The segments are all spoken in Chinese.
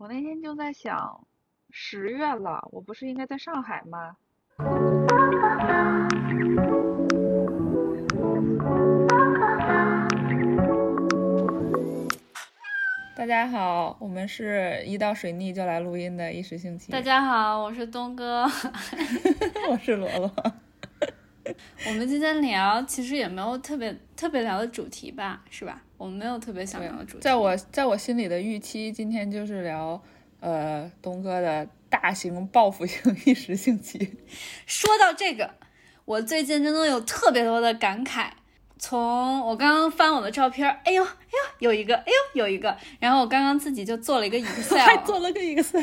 我那天就在想，十月了，我不是应该在上海吗？大家好，我们是一到水逆就来录音的一时兴起。大家好，我是东哥，我是罗罗。我们今天聊，其实也没有特别特别聊的主题吧，是吧？我们没有特别想聊的主题。在我在我心里的预期，今天就是聊呃东哥的大型报复性 一时兴起。说到这个，我最近真的有特别多的感慨。从我刚刚翻我的照片，哎呦哎呦，有一个，哎呦有一个，然后我刚刚自己就做了一个 Excel，还做了个 Excel，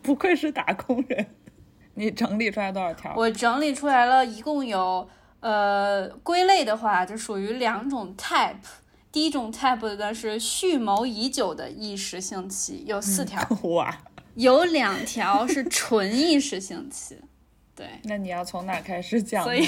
不愧是打工人。你整理出来多少条？我整理出来了，一共有呃，归类的话就属于两种 type。第一种 type 的是蓄谋已久的意识性期，有四条。哇，有两条是纯意识性期。对，那你要从哪开始讲？所以。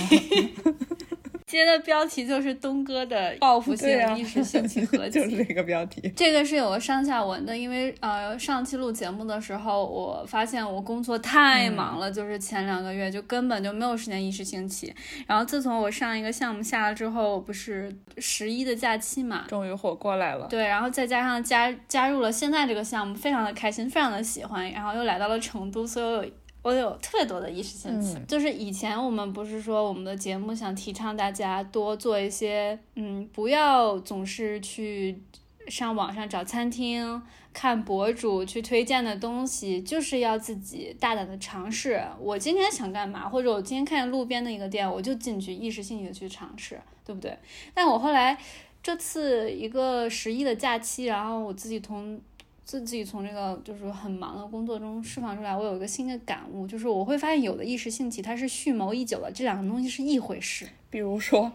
接的标题就是东哥的报复性意识兴起合集，就是这个标题。这个是有个上下文的，因为呃上期录节目的时候，我发现我工作太忙了，就是前两个月就根本就没有时间意识兴起。然后自从我上一个项目下了之后，不是十一的假期嘛，终于活过来了。对，然后再加上加加入了现在这个项目，非常的开心，非常的喜欢。然后又来到了成都，所以我有。特别多的意识兴起，就是以前我们不是说我们的节目想提倡大家多做一些，嗯，不要总是去上网上找餐厅、看博主去推荐的东西，就是要自己大胆的尝试。我今天想干嘛，或者我今天看见路边的一个店，我就进去意识性的去尝试，对不对？但我后来这次一个十一的假期，然后我自己从。自己从这个就是很忙的工作中释放出来，我有一个新的感悟，就是我会发现有的意识兴起它是蓄谋已久的，这两个东西是一回事。比如说，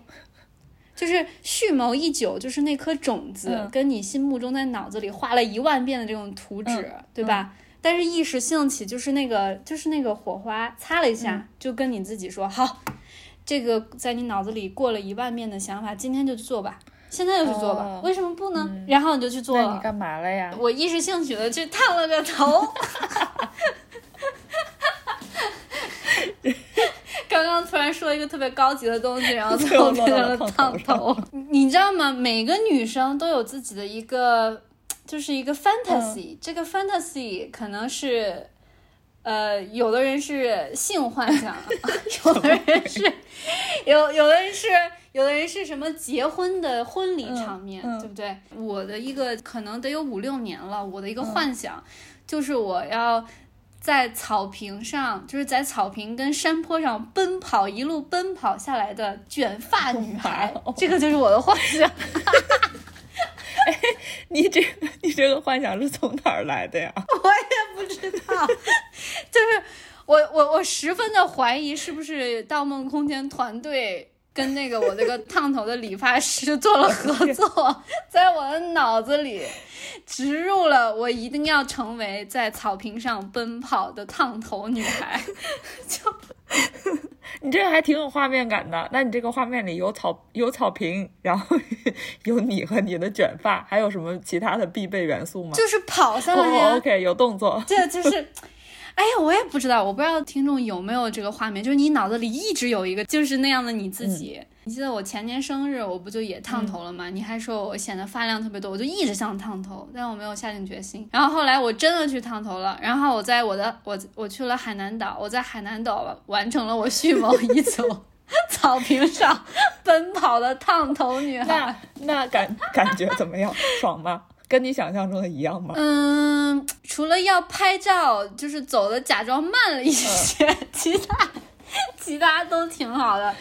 就是蓄谋已久，就是那颗种子跟你心目中在脑子里画了一万遍的这种图纸，对吧？但是意识兴起就是那个就是那个火花擦了一下，就跟你自己说好，这个在你脑子里过了一万遍的想法，今天就去做吧。现在就去做吧，为什么不呢？然后你就去做了。你干嘛了呀？我一时兴起的去烫了个头。刚刚突然说一个特别高级的东西，然后最后变成了烫头。你知道吗？每个女生都有自己的一个，就是一个 fantasy。这个 fantasy 可能是，呃，有的人是性幻想，有的人是，有有的人是。有的人是什么结婚的婚礼场面，对不对？我的一个可能得有五六年了，我的一个幻想就是我要在草坪上，就是在草坪跟山坡上奔跑，一路奔跑下来的卷发女孩，这个就是我的幻想。哎，你这你这个幻想是从哪儿来的呀？我也不知道，就是我我我十分的怀疑是不是《盗梦空间》团队。跟那个我那个烫头的理发师做了合作，在我的脑子里植入了我一定要成为在草坪上奔跑的烫头女孩。就 你这个还挺有画面感的。那你这个画面里有草有草坪，然后 有你和你的卷发，还有什么其他的必备元素吗？就是跑下来呀。OK，有动作。这就是。哎呀，我也不知道，我不知道听众有没有这个画面，就是你脑子里一直有一个就是那样的你自己。你记得我前年生日，我不就也烫头了吗？你还说我显得发量特别多，我就一直想烫头，但我没有下定决心。然后后来我真的去烫头了，然后我在我的我我去了海南岛，我在海南岛完成了我蓄谋已久草坪上 奔跑的烫头女孩。那那感感觉怎么样？爽吗？跟你想象中的一样吗？嗯，除了要拍照，就是走的假装慢了一些，其他 其他都挺好的，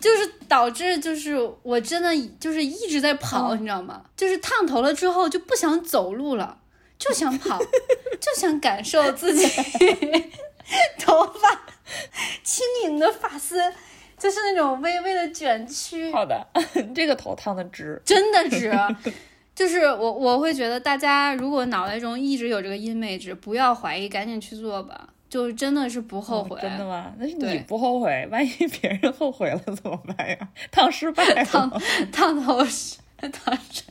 就是导致就是我真的就是一直在跑，你知道吗？就是烫头了之后就不想走路了，就想跑，就想感受自己头发轻盈的发丝，就是那种微微的卷曲。好的，这个头烫的直，真的直。就是我，我会觉得大家如果脑袋中一直有这个 image，不要怀疑，赶紧去做吧，就真的是不后悔。真的吗？那是你不后悔，万一别人后悔了怎么办呀？烫失败，烫烫头是烫失，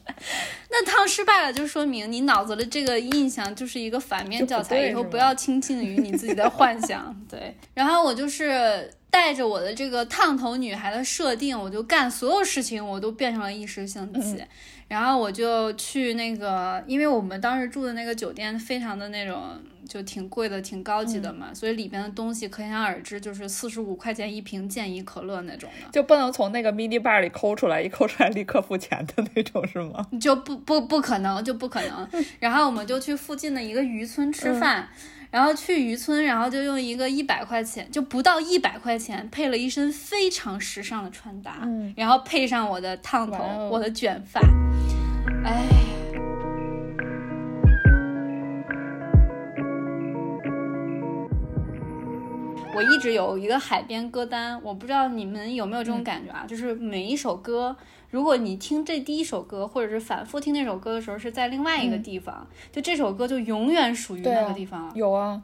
那烫失败了，就说明你脑子的这个印象就是一个反面教材，以后不要倾听于你自己的幻想。对，然后我就是带着我的这个烫头女孩的设定，我就干所有事情，我都变成了一时兴起。然后我就去那个，因为我们当时住的那个酒店非常的那种，就挺贵的，挺高级的嘛，所以里边的东西可想而知，就是四十五块钱一瓶健怡可乐那种的，就不能从那个 mini bar 里抠出来，一抠出来立刻付钱的那种是吗？就不不不可能，就不可能。然后我们就去附近的一个渔村吃饭。然后去渔村，然后就用一个一百块钱，就不到一百块钱，配了一身非常时尚的穿搭，嗯，然后配上我的烫头，我的卷发，哎，我一直有一个海边歌单，我不知道你们有没有这种感觉啊，就是每一首歌。如果你听这第一首歌，或者是反复听那首歌的时候，是在另外一个地方，就这首歌就永远属于那个地方了。有啊，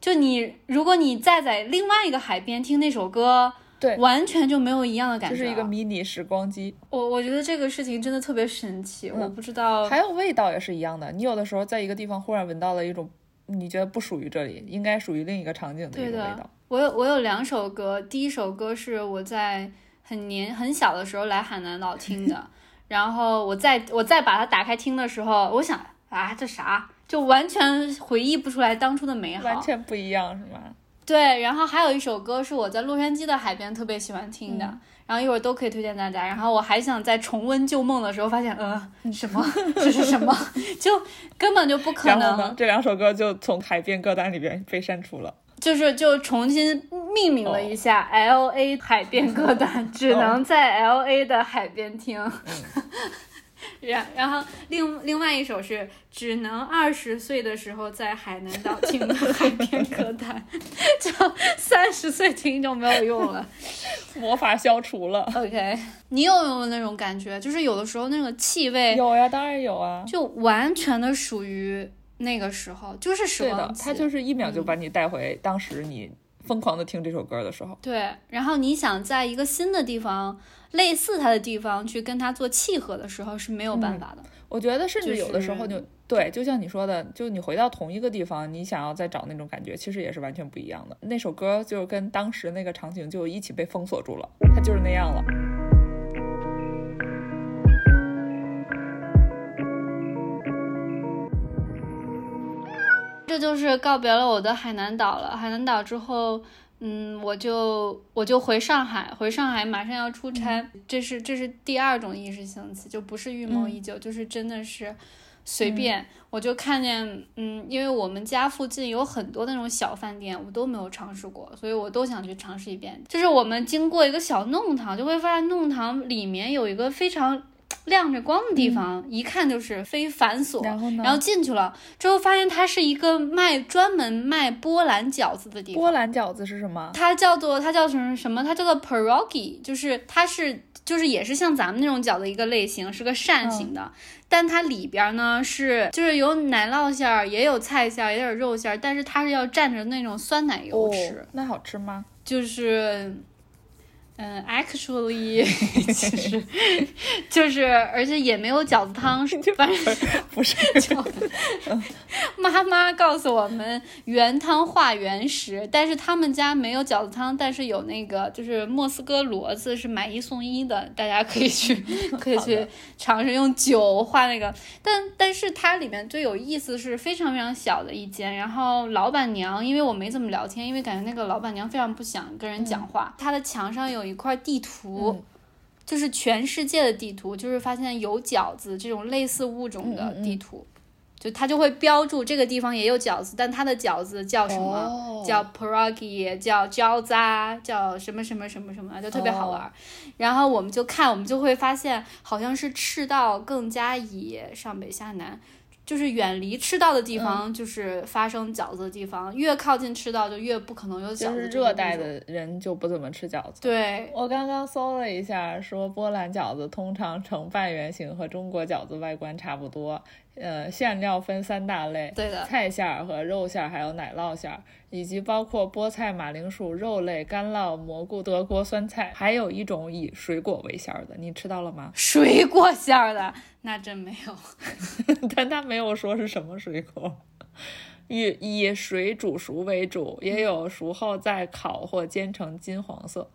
就你，如果你再在另外一个海边听那首歌，对，完全就没有一样的感觉。就是一个迷你时光机。我我觉得这个事情真的特别神奇，我不知道。还有味道也是一样的，你有的时候在一个地方忽然闻到了一种你觉得不属于这里，应该属于另一个场景的一个味道。我有我有两首歌，第一首歌是我在。很年很小的时候来海南岛听的，然后我再我再把它打开听的时候，我想啊这啥，就完全回忆不出来当初的美好，完全不一样是吗？对，然后还有一首歌是我在洛杉矶的海边特别喜欢听的，然后一会儿都可以推荐大家。然后我还想在重温旧梦的时候，发现呃 什么这是什么，就根本就不可能。这两首歌就从海边歌单里边被删除了。就是就重新命名了一下 L A 海边歌单，只能在 L A 的海边听。然然后另另外一首是只能二十岁的时候在海南岛听的海边歌单，就三十岁听就没有用了，魔法消除了。OK，你有没有那种感觉？就是有的时候那个气味有呀，当然有啊，就完全的属于。那个时候就是时光机，他就是一秒就把你带回当时你疯狂的听这首歌的时候。对，然后你想在一个新的地方，类似他的地方去跟他做契合的时候是没有办法的。我觉得甚至有的时候就对，就像你说的，就你回到同一个地方，你想要再找那种感觉，其实也是完全不一样的。那首歌就跟当时那个场景就一起被封锁住了，它就是那样了。这就是告别了我的海南岛了。海南岛之后，嗯，我就我就回上海，回上海马上要出差。这是这是第二种意识兴起，就不是预谋已久，就是真的是随便。我就看见，嗯，因为我们家附近有很多那种小饭店，我都没有尝试过，所以我都想去尝试一遍。就是我们经过一个小弄堂，就会发现弄堂里面有一个非常。亮着光的地方，一看就是非繁琐。然后呢？然后进去了之后，发现它是一个卖专门卖波兰饺子的地方。波兰饺子是什么？它叫做它叫什么什么？它叫做 pierogi，就是它是就是也是像咱们那种饺子一个类型，是个扇形的。但它里边呢是就是有奶酪馅儿，也有菜馅儿，也有肉馅儿，但是它是要蘸着那种酸奶油吃。那好吃吗？就是。嗯，actually，其实就是，而且也没有饺子汤，反正不是饺子。妈妈告诉我们原汤化原食，但是他们家没有饺子汤，但是有那个就是莫斯科骡子是买一送一的，大家可以去 可以去尝试用酒化那个。但但是它里面最有意思是非常非常小的一间，然后老板娘因为我没怎么聊天，因为感觉那个老板娘非常不想跟人讲话，她的墙上有。有一块地图，就是全世界的地图，就是发现有饺子这种类似物种的地图，就它就会标注这个地方也有饺子，但它的饺子叫什么？叫 pierogi，叫饺子，叫什么什么什么什么，就特别好玩。然后我们就看，我们就会发现，好像是赤道更加以上北下南。就是远离赤道的地方，就是发生饺子的地方。越靠近赤道，就越不可能有饺子。就是热带的人就不怎么吃饺子。对，我刚刚搜了一下，说波兰饺子通常呈半圆形，和中国饺子外观差不多。呃，馅料分三大类，对的，菜馅儿和肉馅儿，还有奶酪馅儿，以及包括菠菜、马铃薯、肉类、干酪、蘑菇、德国酸菜，还有一种以水果为馅儿的，你吃到了吗？水果馅儿的那真没有，但他没有说是什么水果。以以水煮熟为主，也有熟后再烤或煎成金黄色。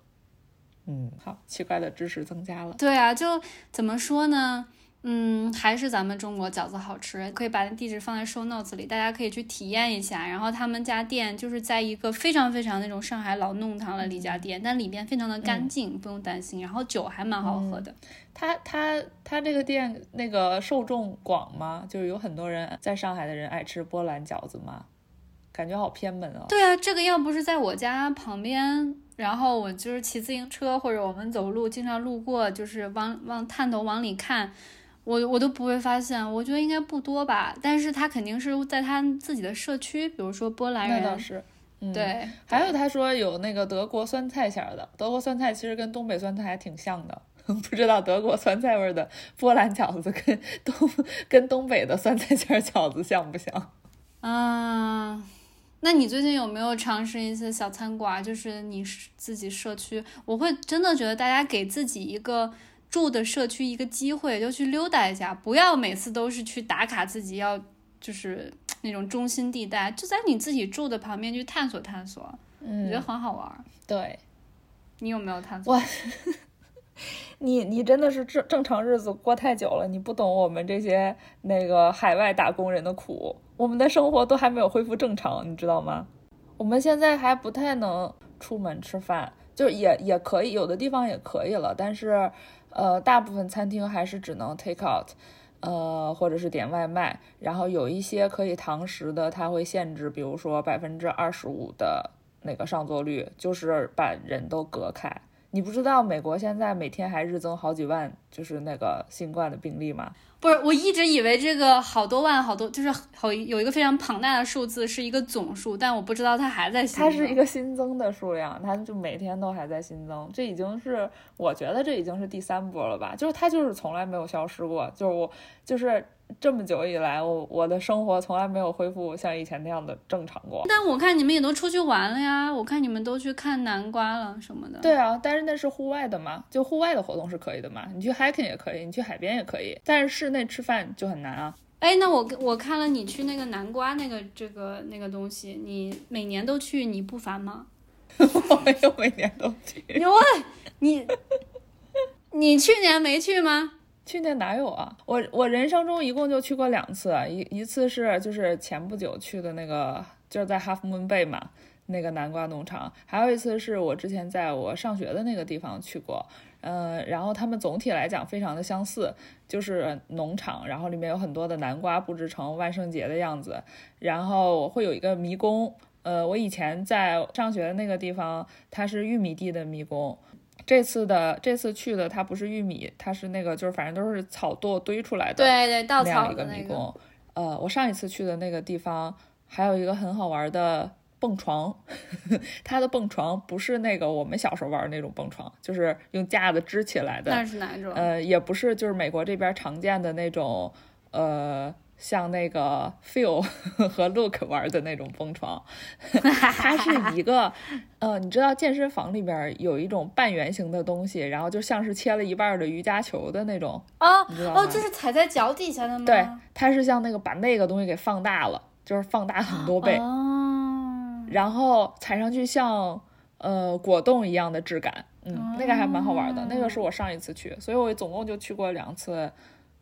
嗯，好，奇怪的知识增加了。对啊，就怎么说呢？嗯，还是咱们中国饺子好吃，可以把那地址放在 show notes 里，大家可以去体验一下。然后他们家店就是在一个非常非常那种上海老弄堂的一家店，但里面非常的干净，不用担心。然后酒还蛮好喝的。他他他这个店那个受众广吗？就是有很多人在上海的人爱吃波兰饺子吗？感觉好偏门啊。对啊，这个要不是在我家旁边，然后我就是骑自行车或者我们走路经常路过，就是往往探头往里看。我我都不会发现，我觉得应该不多吧，但是他肯定是在他自己的社区，比如说波兰人，那倒是，对。还有他说有那个德国酸菜馅儿的，德国酸菜其实跟东北酸菜还挺像的，不知道德国酸菜味的波兰饺子跟东跟东北的酸菜馅儿饺子像不像？啊，那你最近有没有尝试一些小餐馆？就是你自己社区，我会真的觉得大家给自己一个。住的社区一个机会就去溜达一下，不要每次都是去打卡自己要就是 那种中心地带，就在你自己住的旁边去探索探索，我觉得很好玩。对，你有没有探索？我，你你真的是正正常日子过太久了，你不懂我们这些那个海外打工人的苦，我们的生活都还没有恢复正常，你知道吗？我们现在还不太能出门吃饭，就也也可以，有的地方也可以了，但是。呃，大部分餐厅还是只能 take out，呃，或者是点外卖。然后有一些可以堂食的，它会限制，比如说百分之二十五的那个上座率，就是把人都隔开。你不知道美国现在每天还日增好几万，就是那个新冠的病例吗？不是，我一直以为这个好多万好多就是好有一个非常庞大的数字是一个总数，但我不知道它还在新增。它是一个新增的数量，它就每天都还在新增。这已经是我觉得这已经是第三波了吧？就是它就是从来没有消失过，就是我就是。这么久以来，我我的生活从来没有恢复像以前那样的正常过。但我看你们也都出去玩了呀，我看你们都去看南瓜了什么的。对啊，但是那是户外的嘛，就户外的活动是可以的嘛，你去 hiking 也可以，你去海边也可以，但是室内吃饭就很难啊。哎，那我我看了你去那个南瓜那个这个那个东西，你每年都去，你不烦吗？我没有每年都去。有啊，你你去年没去吗？去年哪有啊？我我人生中一共就去过两次，一一次是就是前不久去的那个，就是在 Half Moon Bay 嘛，那个南瓜农场。还有一次是我之前在我上学的那个地方去过，嗯，然后他们总体来讲非常的相似，就是农场，然后里面有很多的南瓜布置成万圣节的样子，然后会有一个迷宫，呃，我以前在上学的那个地方，它是玉米地的迷宫。这次的这次去的它不是玉米，它是那个就是反正都是草垛堆出来的，对对，稻草的迷宫。呃，我上一次去的那个地方还有一个很好玩的蹦床，它的蹦床不是那个我们小时候玩的那种蹦床，就是用架子支起来的。那是哪种？呃，也不是，就是美国这边常见的那种，呃。像那个 Phil 和 Look 玩的那种蹦床，它是一个，呃，你知道健身房里边有一种半圆形的东西，然后就像是切了一半的瑜伽球的那种，哦，你知道吗？哦，就是踩在脚底下的吗？对，它是像那个把那个东西给放大了，就是放大很多倍，哦，然后踩上去像呃果冻一样的质感，嗯，那个还蛮好玩的，那个是我上一次去，所以我总共就去过两次。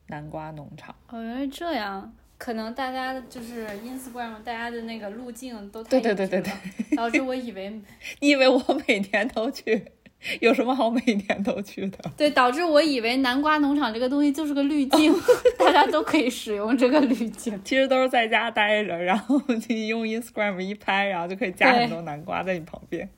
南瓜农场哦，原来这样，可能大家就是 Instagram，大家的那个路径都太对对对对对，导致我以为 你以为我每天都去，有什么好每天都去的？对，导致我以为南瓜农场这个东西就是个滤 镜，大家都可以使用这个滤镜。其实都是在家待着，然后你用 Instagram 一拍，然后就可以加很多南瓜在你旁边。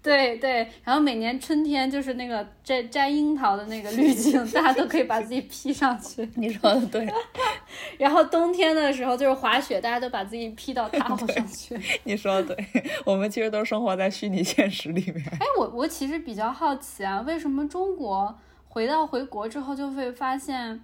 对对，然后每年春天就是那个摘摘樱桃的那个滤镜，大家都可以把自己 P 上去。你说的对。然后冬天的时候就是滑雪，大家都把自己 P 到大上去。你说的对，我们其实都生活在虚拟现实里面。哎，我我其实比较好奇啊，为什么中国回到回国之后就会发现，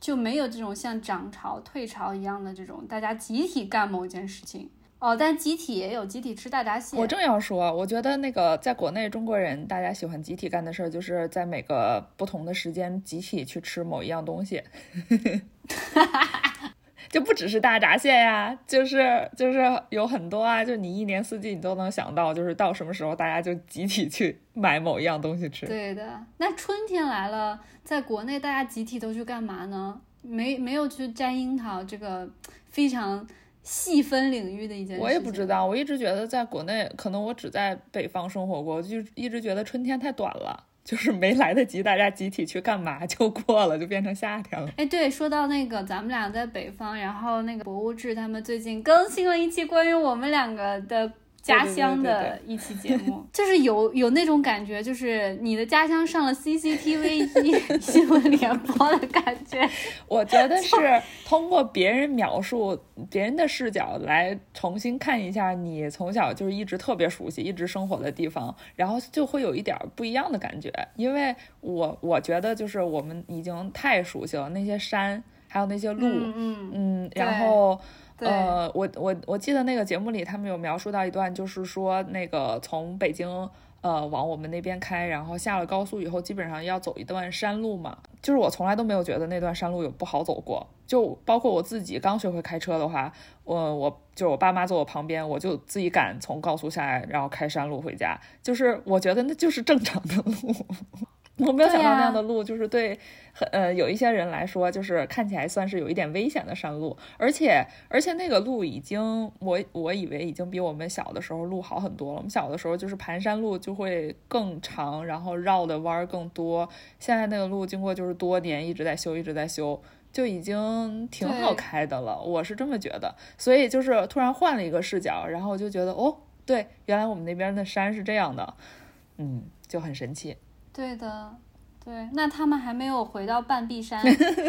就没有这种像涨潮、退潮一样的这种大家集体干某件事情。哦，但集体也有集体吃大闸蟹。我正要说，我觉得那个在国内中国人大家喜欢集体干的事儿，就是在每个不同的时间集体去吃某一样东西。就不只是大闸蟹呀，就是就是有很多啊，就你一年四季你都能想到，就是到什么时候大家就集体去买某一样东西吃。对的，那春天来了，在国内大家集体都去干嘛呢？没没有去摘樱桃，这个非常细分领域的一件事。我也不知道，我一直觉得在国内，可能我只在北方生活过，就一直觉得春天太短了。就是没来得及，大家集体去干嘛就过了，就变成夏天了。哎，对，说到那个，咱们俩在北方，然后那个博物志他们最近更新了一期关于我们两个的。家乡的一期节目，就是有有那种感觉，就是你的家乡上了 CCTV 一 新闻联播的感觉。我觉得是通过别人描述、别人的视角来重新看一下你从小就是一直特别熟悉、一直生活的地方，然后就会有一点不一样的感觉。因为我我觉得就是我们已经太熟悉了那些山，还有那些路，嗯嗯，然后。呃，我我我记得那个节目里，他们有描述到一段，就是说那个从北京呃往我们那边开，然后下了高速以后，基本上要走一段山路嘛。就是我从来都没有觉得那段山路有不好走过，就包括我自己刚学会开车的话，我我就我爸妈坐我旁边，我就自己敢从高速下来，然后开山路回家。就是我觉得那就是正常的路。我没有想到那样的路，就是对很，呃，有一些人来说，就是看起来算是有一点危险的山路，而且，而且那个路已经，我我以为已经比我们小的时候路好很多了。我们小的时候就是盘山路就会更长，然后绕的弯儿更多。现在那个路经过就是多年一直在修，一直在修，就已经挺好开的了。我是这么觉得，所以就是突然换了一个视角，然后我就觉得，哦，对，原来我们那边的山是这样的，嗯，就很神奇。对的，对，那他们还没有回到半壁山，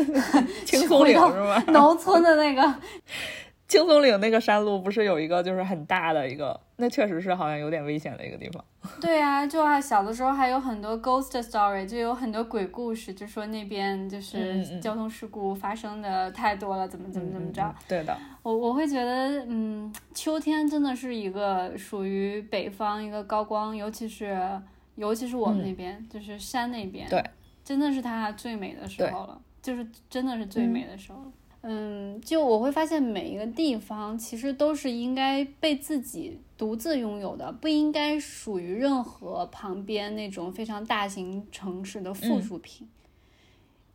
青松岭是吗？农村的那个 青松岭那个山路不是有一个就是很大的一个，那确实是好像有点危险的一个地方。对啊，就啊小的时候还有很多 ghost story，就有很多鬼故事，就说那边就是交通事故发生的太多了，怎么怎么怎么着。对的，我我会觉得，嗯，秋天真的是一个属于北方一个高光，尤其是。尤其是我们那边，就是山那边，对，真的是它最美的时候了，就是真的是最美的时候。嗯，就我会发现每一个地方其实都是应该被自己独自拥有的，不应该属于任何旁边那种非常大型城市的附属品。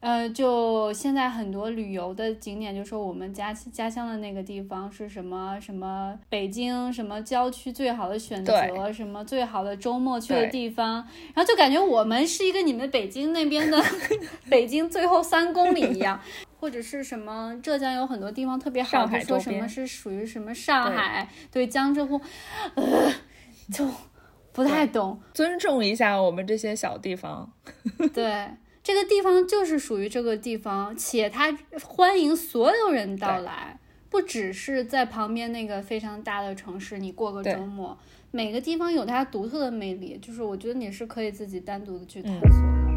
呃，就现在很多旅游的景点，就说我们家家乡的那个地方是什么什么北京什么郊区最好的选择，什么最好的周末去的地方，然后就感觉我们是一个你们北京那边的 北京最后三公里一样，或者是什么浙江有很多地方特别好，说什么是属于什么上海，对江浙沪，呃，就不太懂，尊重一下我们这些小地方，对。这个地方就是属于这个地方，且它欢迎所有人到来，不只是在旁边那个非常大的城市，你过个周末，每个地方有它独特的魅力，就是我觉得你是可以自己单独的去探索的。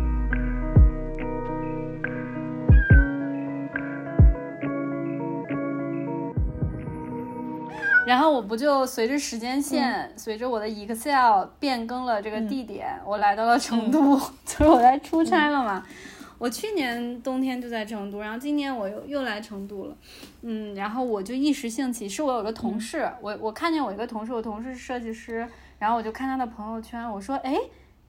然后我不就随着时间线，随着我的 Excel 变更了这个地点，我来到了成都，就是我在出差了嘛。我去年冬天就在成都，然后今年我又又来成都了。嗯，然后我就一时兴起，是我有个同事，我我看见我一个同事，我同事是设计师，然后我就看他的朋友圈，我说，哎，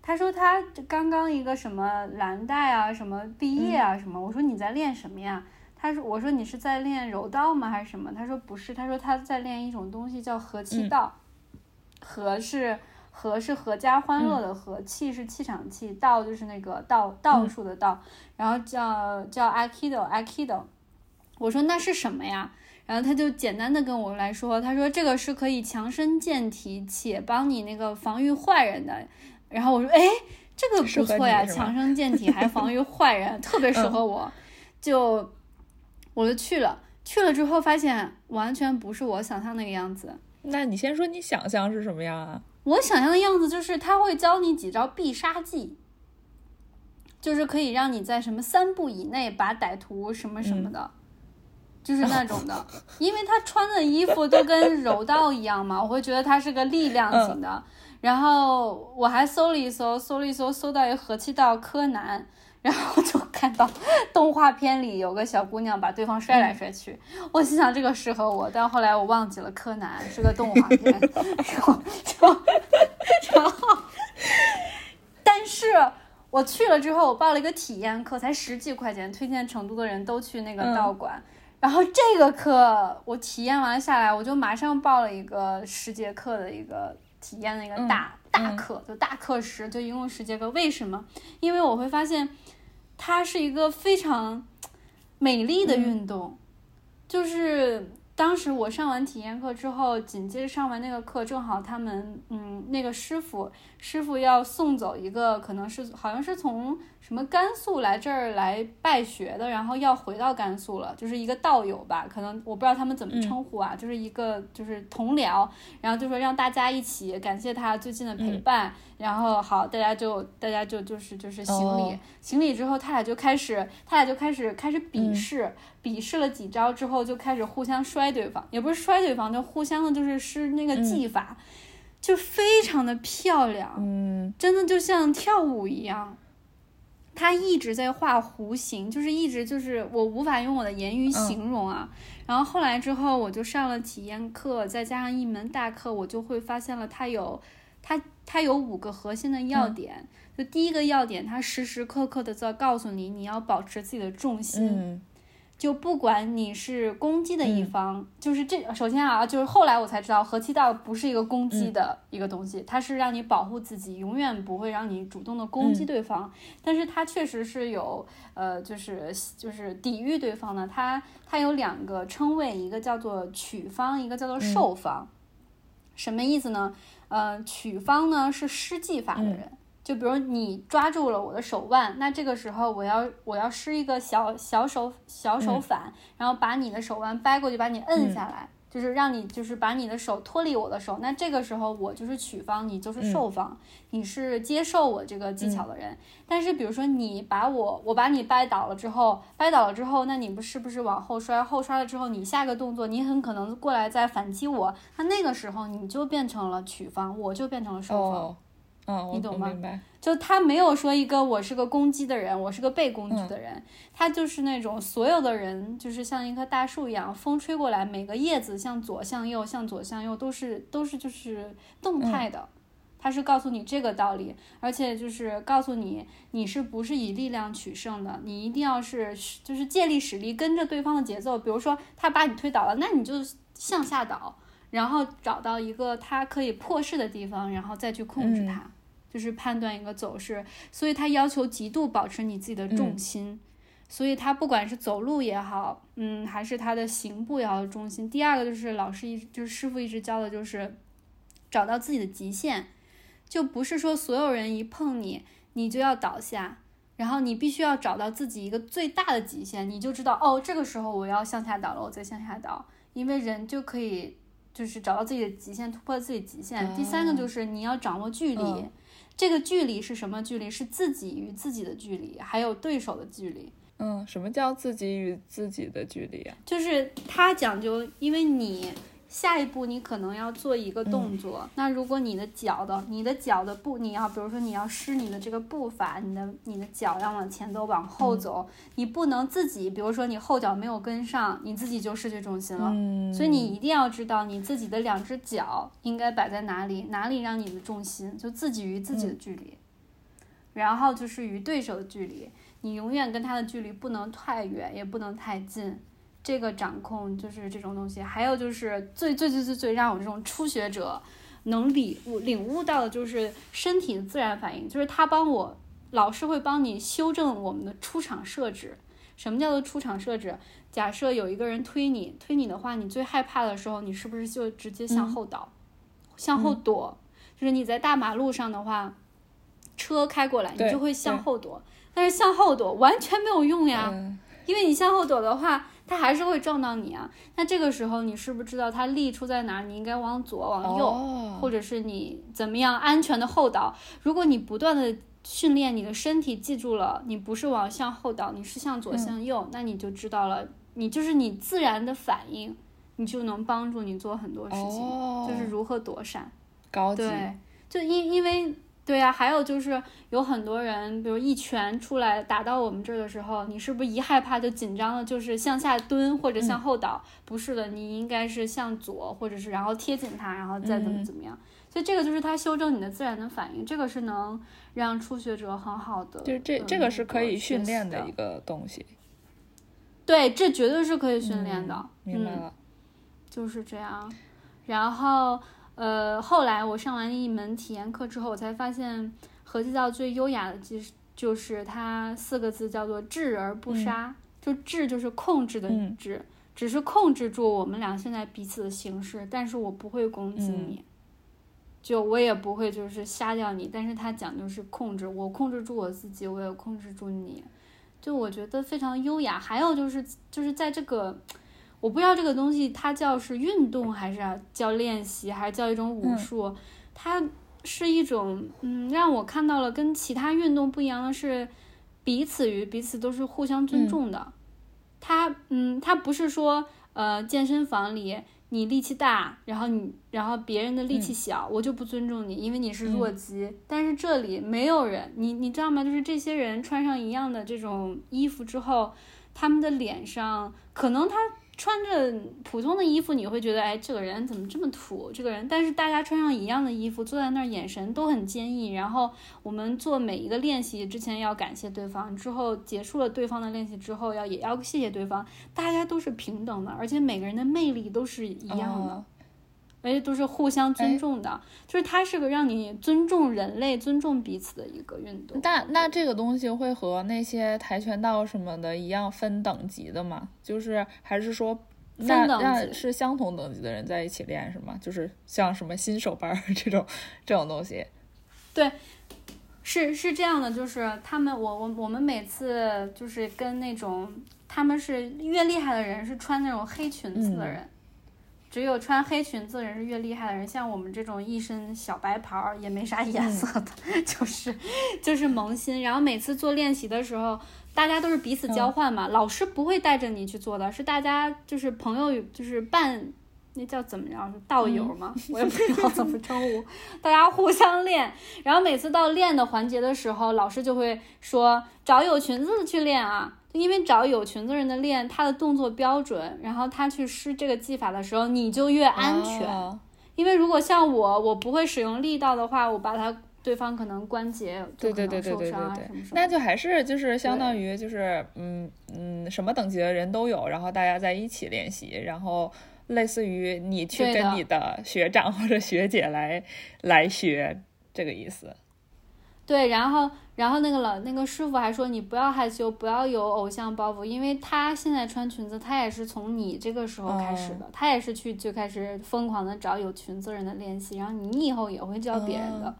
他说他刚刚一个什么蓝带啊，什么毕业啊，什么，我说你在练什么呀？他说：“我说你是在练柔道吗，还是什么？”他说：“不是，他说他在练一种东西叫和气道。和是和是阖家欢乐的和，气是气场气，道就是那个道道术的道。然后叫叫 Aikido Aikido。我说那是什么呀？然后他就简单的跟我来说，他说这个是可以强身健体且帮你那个防御坏人的。然后我说：哎，这个不错呀，强身健体还防御坏人，特别适合我。就。”我就去了，去了之后发现完全不是我想象那个样子。那你先说你想象是什么样啊？我想象的样子就是他会教你几招必杀技，就是可以让你在什么三步以内把歹徒什么什么的，就是那种的，因为他穿的衣服都跟柔道一样嘛，我会觉得他是个力量型的。然后我还搜了一搜，搜了一搜，搜到一个和气道柯南。然后就看到动画片里有个小姑娘把对方摔来摔去，我心想这个适合我，但后来我忘记了柯南是个动画片，然后就然后，但是我去了之后，我报了一个体验课，才十几块钱，推荐成都的人都去那个道馆，然后这个课我体验完下来，我就马上报了一个十节课的一个体验的一个大大课，就大课时就一共十节课，为什么？因为我会发现。它是一个非常美丽的运动，就是当时我上完体验课之后，紧接着上完那个课，正好他们嗯那个师傅师傅要送走一个，可能是好像是从。什么甘肃来这儿来拜学的，然后要回到甘肃了，就是一个道友吧，可能我不知道他们怎么称呼啊，就是一个就是同僚，然后就说让大家一起感谢他最近的陪伴，然后好，大家就大家就就是就是行礼，行礼之后他俩就开始他俩就开始开始比试，比试了几招之后就开始互相摔对方，也不是摔对方，就互相的就是施那个技法，就非常的漂亮，嗯，真的就像跳舞一样。他一直在画弧形，就是一直就是我无法用我的言语形容啊。然后后来之后，我就上了体验课，再加上一门大课，我就会发现了他有，他他有五个核心的要点。就第一个要点，他时时刻刻的在告诉你，你要保持自己的重心。就不管你是攻击的一方，就是这首先啊，就是后来我才知道，和气道不是一个攻击的一个东西，它是让你保护自己，永远不会让你主动的攻击对方。但是它确实是有呃，就是就是抵御对方的。它它有两个称谓，一个叫做取方，一个叫做受方。什么意思呢？呃，取方呢是施技法的人。就比如你抓住了我的手腕，那这个时候我要我要施一个小小手小手反，然后把你的手腕掰过去，把你摁下来，就是让你就是把你的手脱离我的手。那这个时候我就是取方，你就是受方，你是接受我这个技巧的人。但是比如说你把我我把你掰倒了之后，掰倒了之后，那你不是不是往后摔，后摔了之后，你下个动作你很可能过来再反击我，那那个时候你就变成了取方，我就变成了受方。嗯，你懂吗？就他没有说一个我是个攻击的人，我是个被攻击的人，他就是那种所有的人就是像一棵大树一样，风吹过来，每个叶子向左向右，向左向右都是都是就是动态的。他是告诉你这个道理，而且就是告诉你你是不是以力量取胜的，你一定要是就是借力使力，跟着对方的节奏。比如说他把你推倒了，那你就向下倒，然后找到一个他可以破势的地方，然后再去控制他。就是判断一个走势，所以他要求极度保持你自己的重心，所以他不管是走路也好，嗯，还是他的行步也好，重心。第二个就是老师一就是师傅一直教的，就是找到自己的极限，就不是说所有人一碰你，你就要倒下，然后你必须要找到自己一个最大的极限，你就知道哦，这个时候我要向下倒了，我再向下倒，因为人就可以就是找到自己的极限，突破自己极限。第三个就是你要掌握距离。这个距离是什么距离？是自己与自己的距离，还有对手的距离。嗯，什么叫自己与自己的距离啊？就是他讲究，因为你。下一步你可能要做一个动作，那如果你的脚的你的脚的步，你要比如说你要施你的这个步伐，你的你的脚要往前走，往后走，你不能自己，比如说你后脚没有跟上，你自己就失去重心了。所以你一定要知道你自己的两只脚应该摆在哪里，哪里让你的重心就自己与自己的距离，然后就是与对手的距离，你永远跟他的距离不能太远，也不能太近。这个掌控就是这种东西，还有就是最最最最最让我这种初学者能领悟领悟到的，就是身体的自然反应，就是他帮我，老师会帮你修正我们的出场设置。什么叫做出场设置？假设有一个人推你，推你的话，你最害怕的时候，你是不是就直接向后倒，向后躲？就是你在大马路上的话，车开过来，你就会向后躲。但是向后躲完全没有用呀，因为你向后躲的话。他还是会撞到你啊！那这个时候你是不是知道它力出在哪？你应该往左、往右，或者是你怎么样安全的后倒？如果你不断的训练你的身体记住了，你不是往向后倒，你是向左向右，那你就知道了，你就是你自然的反应，你就能帮助你做很多事情，哦就是如何躲闪。高级，对，就因因为对啊，还有就是有很多人，比如一拳出来打到我们这儿的时候，你是不是一害怕就紧张的，就是向下蹲或者向后倒？不是的，你应该是向左，或者是然后贴紧它，然后再怎么嗯怎么样。所以这个就是它修正你的自然的反应，这个是能让初学者很好的，就是这嗯这个是可以训练的的一个东西。对，这绝对是可以训练的。嗯明白了，就是这样。然后，呃，后来我上完一门体验课之后，我才发现合气道最优雅的其实就是它四个字叫做“治而不杀”，就治就是控制的嗯治，只是控制住我们俩现在彼此的形式，但是我不会攻击嗯你。就我也不会就是杀掉你，但是它讲究是控制，我控制住我自己，我也控制住你，就我觉得非常优雅。还有就是就是在这个，我不知道这个东西它叫是运动还是啊叫练习，还是叫一种武术，它是一种嗯，让我看到了跟其他运动不一样的是，彼此与彼此都是互相尊重的。它嗯，它不是说呃健身房里。你力气大，然后你，然后别人的力气小，我就不尊重你，因为你是弱鸡。但是这里没有人，你你知道吗？就是这些人穿上一样的这种衣服之后，他们的脸上可能他穿着普通的衣服，你会觉得，哎，这个人怎么这么土？这个人，但是大家穿上一样的衣服，坐在那儿，眼神都很坚毅。然后我们做每一个练习之前要感谢对方，之后结束了对方的练习之后要也要谢谢对方。大家都是平等的，而且每个人的魅力都是一样的。而且都是互相尊重的，就是它是个让你尊重人类、尊重彼此的一个运动。那那这个东西会和那些跆拳道什么的一样分等级的吗？就是还是说那分等级那是相同等级的人在一起练是吗？就是像什么新手班儿 这种这种东西。对是是这样的，就是他们，我我我们每次就是跟那种他们是越厉害的人是穿那种黑裙子的人，只有穿黑裙子的人是越厉害的人。像我们这种一身小白袍儿也没啥颜色的，就是就是萌新。然后每次做练习的时候，大家都是彼此交换嘛，老师不会带着你去做的，是大家就是朋友，就是伴。那叫怎么着？是道友吗？我也不知道怎么称呼。大家互相练，然后每次到练的环节的时候，老师就会说找有裙子的去练啊，因为找有裙子人的练，他的动作标准，然后他去施这个技法的时候，你就越安全。哦因为如果像我，我不会使用力道的话，我把他对方可能关节就可对对对对对对对那就还是就是相当于就是嗯嗯什么等级的人都有，然后大家在一起练习，然后类似于你去跟你的学长或者学姐来来学这个意思。对，然后然后那个老那个师傅还说你不要害羞，不要有偶像包袱，因为他现在穿裙子，他也是从你这个时候开始的，他也是去最开始疯狂的找有裙子人的练习，然后你以后也会教别人的，哦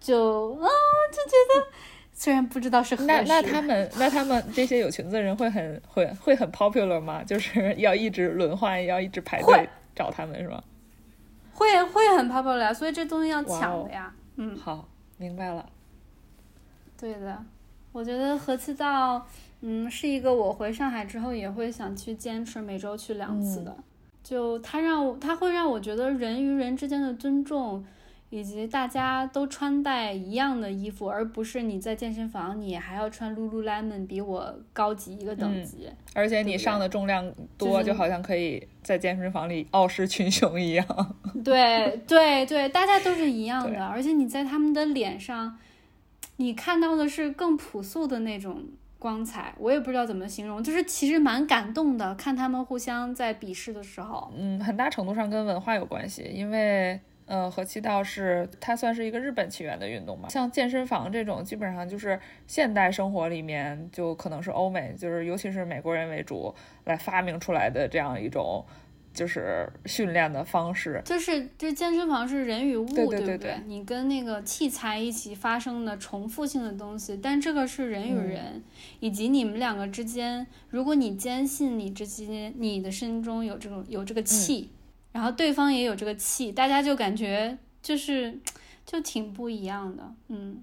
就啊就觉得虽然不知道是何时，那那他们那他们这些有裙子的人会很会会很 popular 吗？就是 要一直轮换，要一直排队找他们是吗？会会很 popular，所以这东西要抢的呀，嗯。好，明白了。对的，我觉得和气道，嗯，是一个我回上海之后也会想去坚持每周去两次的。就它让我，它会让我觉得人与人之间的尊重，以及大家都穿戴一样的衣服，而不是你在健身房你还要穿 Lululemon 比我高级一个等级。而且你上的重量多，就是就好像可以在健身房里傲视群雄一样。对对对，大家都是一样的，而且你在他们的脸上，你看到的是更朴素的那种光彩，我也不知道怎么形容，就是其实蛮感动的，看他们互相在比试的时候。嗯，很大程度上跟文化有关系，因为呃，和气道是它算是一个日本起源的运动嘛。像健身房这种，基本上就是现代生活里面就可能是欧美，就是尤其是美国人为主来发明出来的这样一种就是训练的方式。就是，这健身房是人与物，对对对不对你跟那个器材一起发生的重复性的东西，但这个是人与嗯人，以及你们两个之间，如果你坚信你之间你的身中有这种有这个气，然后对方也有这个气，大家就感觉就是就挺不一样的，嗯。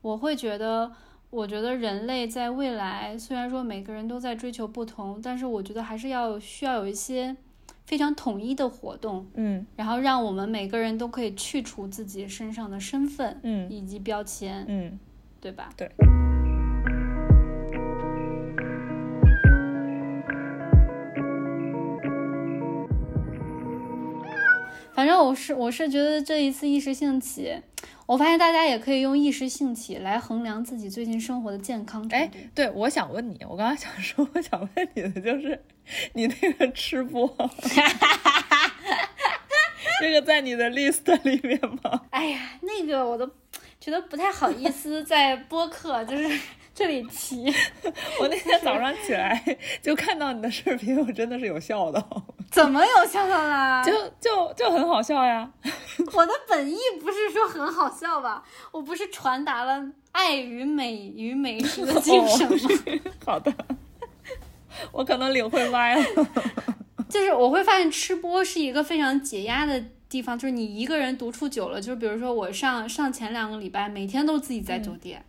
我会觉得，我觉得人类在未来虽然说每个人都在追求不同，但是我觉得还是要需要有一些非常统一的活动，嗯然后让我们每个人都可以去除自己身上的身份嗯以及标签，嗯，对吧？对。反正我是我是觉得这一次一时兴起，我发现大家也可以用一时兴起来衡量自己最近生活的健康程哎。，对，我想问你，我刚刚想说，我想问你的就是，你那个吃播，这个在你的 list 里面吗？哎呀，那个我都觉得不太好意思在播客就是这里提。我那天早上起来就看到你的视频，我真的是有笑到，怎么有笑到啦？就就就很好笑呀。我的本意不是说很好笑吧？我不是传达了爱与美与美食的精神吗？好的，我可能领会歪了。就是我会发现吃播是一个非常解压的地方，就是你一个人独处久了，就比如说我上上前两个礼拜，每天都自己在酒店，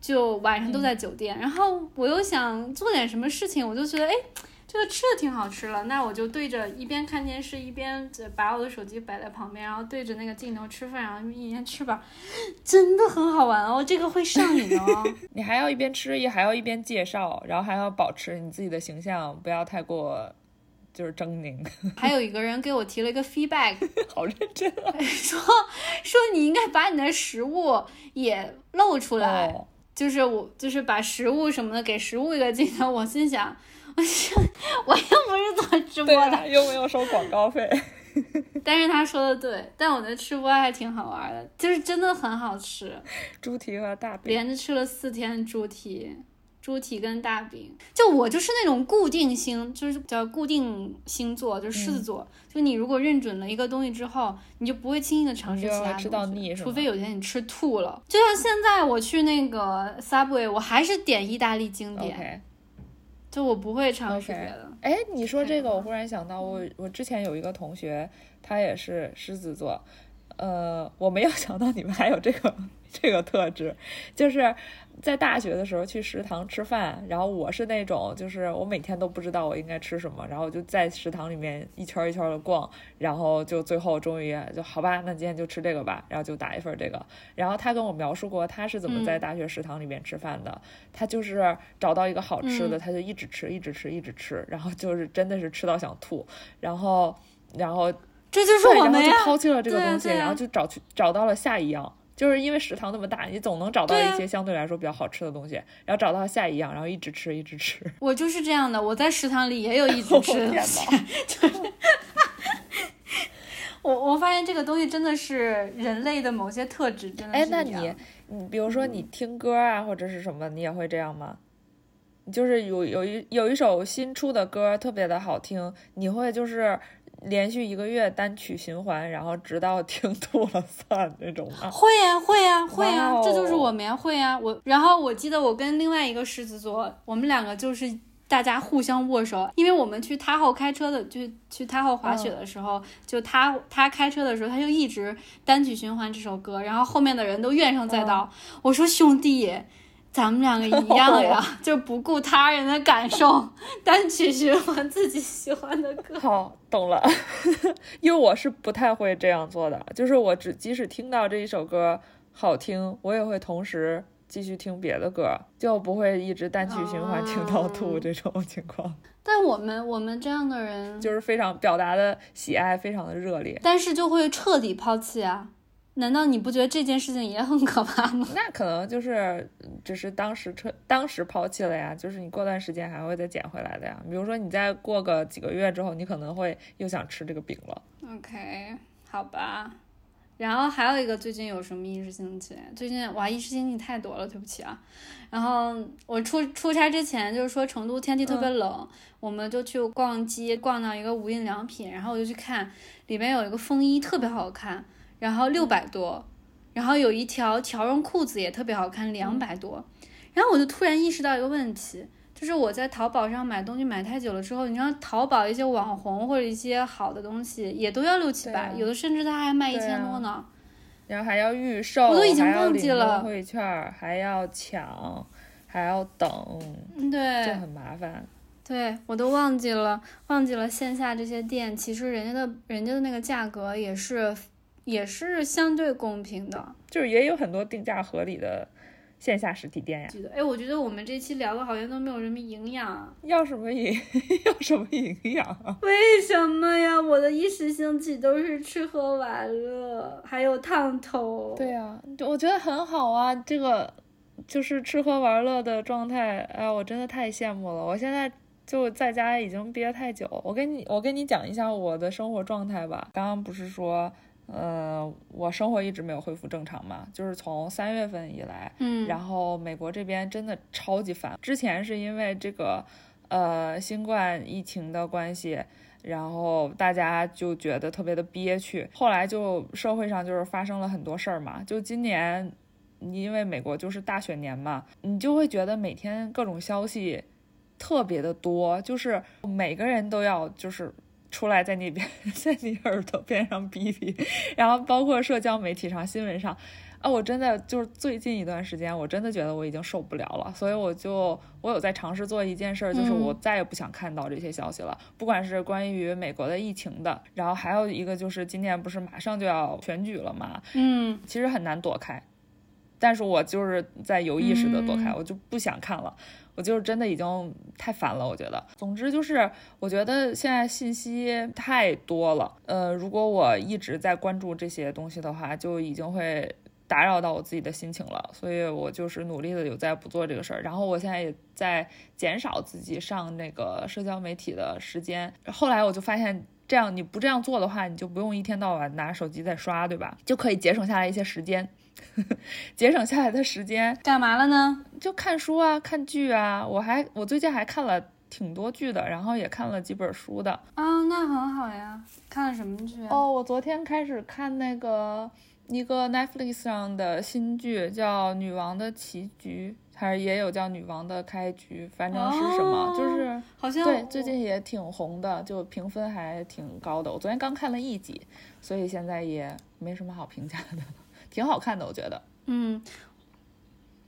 就晚上都在酒店，然后我又想做点什么事情，我就觉得哎。这个吃的挺好吃了，那我就对着一边看电视，一边把我的手机摆在旁边，然后对着那个镜头吃饭，然后一边吃吧，真的很好玩哦，这个会上瘾哦。你还要一边吃，也还要一边介绍，然后还要保持你自己的形象，不要太过就是狰狞。还有一个人给我提了一个 feedback，好认真啊！说说你应该把你的食物也露出来。哦，就是我就是把食物什么的给食物一个镜头，我心想，我说我又不是做直播的，啊，又没有收广告费。但是他说的对，但我觉得吃播还挺好玩的，就是真的很好吃，猪蹄和大饼，连着吃了四天猪蹄。猪蹄跟大饼，就我就是那种固定星，就是叫固定星座，就是狮子座。就你如果认准了一个东西之后，你就不会轻易的尝试其他东西，你就吃到腻是吗除非有一天你吃吐了。就像现在我去那个 Subway，我还是点意大利经典。就我不会尝试别的。哎，你说这个，我忽然想到我，我之前有一个同学，他也是狮子座，呃，我没有想到你们还有这个 这个特质，就是在大学的时候去食堂吃饭，然后我是那种，就是我每天都不知道我应该吃什么，然后我就在食堂里面一圈一圈的逛，然后就最后终于就好吧，那今天就吃这个吧，然后就打一份这个。然后他跟我描述过他是怎么在嗯大学食堂里面吃饭的，他就是找到一个好吃的，嗯他就一直吃，一直吃，一直吃，然后就是真的是吃到想吐，然后然后这就是对，然后我们呀。就抛弃了这个东西，然后就找去找到了下一样。就是因为食堂那么大，你总能找到一些相对来说比较好吃的东西，然后找到下一样，然后一直吃，一直吃。我就是这样的，我在食堂里也有一直吃的天东西。我我发现这个东西真的是人类的某些特质，真的哎，那你你比如说你听歌啊，或者是什么，你也会这样吗？就是有有一有一首新出的歌特别的好听，你会就是连续一个月单曲循环，然后直到听吐了算那种吗？会呀、会呀、会呀、这就是我们呀，会呀、我然后我记得我跟另外一个狮子座，我们两个就是大家互相握手，因为我们去他后开车的，就去他后滑雪的时候，就他他开车的时候，他就一直单曲循环这首歌，然后后面的人都怨声载道。我说兄弟。咱们两个一样呀，就不顾他人的感受，单曲循环自己喜欢的歌。好，懂了，因为我是不太会这样做的，就是我只即使听到这一首歌好听，我也会同时继续听别的歌，就不会一直单曲循环听到吐哦这种情况，但我们我们这样的人，就是非常表达的喜爱非常的热烈。但是就会彻底抛弃啊！难道你不觉得这件事情也很可怕吗？那可能就是嗯只是当时彻当时抛弃了呀，就是你过段时间还会再捡回来的呀。比如说你再过个几个月之后，你可能会又想吃这个饼了。OK，好吧。然后还有一个最近有什么一时兴起？最近哇，一时兴起太多了，对不起啊。然后我出出差之前就是说成都天气特别冷，我们就去逛街，逛到一个无印良品，然后我就去看，里面有一个风衣特别好看，然后六百多，然后有一条条绒裤子也特别好看，两百多。然后我就突然意识到一个问题，就是我在淘宝上买东西买太久了之后，你知道淘宝一些网红或者一些好的东西也都要六七百，啊有的甚至它还卖一千多呢。然后还要预售，我都已经忘记了优惠券儿，还要抢，还要等，对就很麻烦。对，我都忘记了，忘记了线下这些店，其实人家的人家的那个价格也是也是相对公平的。就是也有很多定价合理的线下实体店呀。记得，哎，我觉得我们这期聊的好像都没有什么营养，要什么营 要什么营养啊？为什么呀？我的一时兴起都是吃喝玩乐，还有烫头。对呀、我觉得很好啊，这个就是吃喝玩乐的状态，哎，我真的太羡慕了。我现在就在家已经憋太久，我跟你我跟你讲一下我的生活状态吧。刚刚不是说，呃，我生活一直没有恢复正常嘛，就是从三月份以来，嗯，然后美国这边真的超级烦。之前是因为这个呃新冠疫情的关系，然后大家就觉得特别的憋屈。后来就社会上就是发生了很多事儿嘛，就今年。因为美国就是大选年嘛，你就会觉得每天各种消息特别的多，就是每个人都要就是出来在那边 在你耳朵边上逼逼，然后包括社交媒体上、新闻上，啊，我真的就是最近一段时间，我真的觉得我已经受不了了，所以我就我有在尝试做一件事儿，就是我再也不想看到这些消息了，不管是关于美国的疫情的，然后还有一个就是今年不是马上就要选举了嘛，嗯，其实很难躲开，但是我就是在有意识的躲开，嗯我就不想看了。我就是真的已经太烦了，我觉得。总之就是，我觉得现在信息太多了。呃，如果我一直在关注这些东西的话，就已经会打扰到我自己的心情了。所以我就是努力的有在不做这个事儿。然后我现在也在减少自己上那个社交媒体的时间。后来我就发现。这样你不这样做的话，你就不用一天到晚拿手机在刷，对吧？就可以节省下来一些时间，节省下来的时间干嘛了呢？就看书啊，看剧啊。我还我最近还看了挺多剧的，然后也看了几本书的。啊，那很好呀。看了什么剧啊？哦，我昨天开始看那个一个 Netflix 上的新剧，叫《女王的棋局》，还是也有叫《女王的开局》，反正是什么，哦就是好像对，最近也挺红的，就评分还挺高的。我昨天刚看了一集，所以现在也没什么好评价的，挺好看的，我觉得。嗯，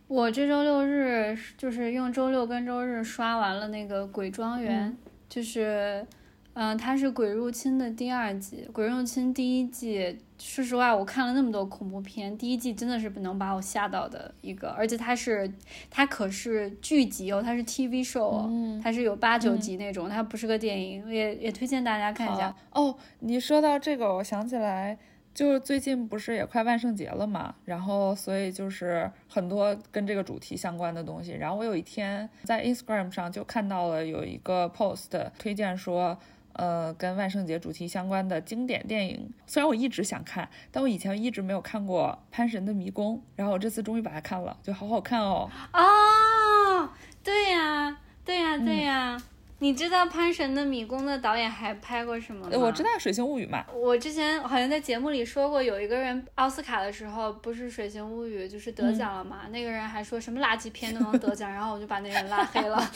我这周六日就是用周六跟周日刷完了那个《鬼庄园》嗯就是，嗯、它是《鬼入侵》的第二季，《鬼入侵》第一季，说实话，我看了那么多恐怖片，第一季真的是不能把我吓到的一个，而且它是，它可是剧集哦，它是 TV show，、哦嗯它是有八九集那种，它不是个电影，也也推荐大家看一下。哦，你说到这个，我想起来，就最近不是也快万圣节了嘛，然后所以就是很多跟这个主题相关的东西。然后我有一天在 Instagram 上就看到了有一个 post 推荐说。呃，跟万圣节主题相关的经典电影，虽然我一直想看，但我以前一直没有看过《潘神的迷宫》，然后我这次终于把它看了，就好好看哦。哦，对呀，对呀，对呀。你知道《潘神的迷宫》的导演还拍过什么吗？呃我知道《水形物语》嘛，我之前好像在节目里说过，有一个人奥斯卡的时候不是《水形物语》就是得奖了嘛，那个人还说什么垃圾片都能得奖，然后我就把那人拉黑了。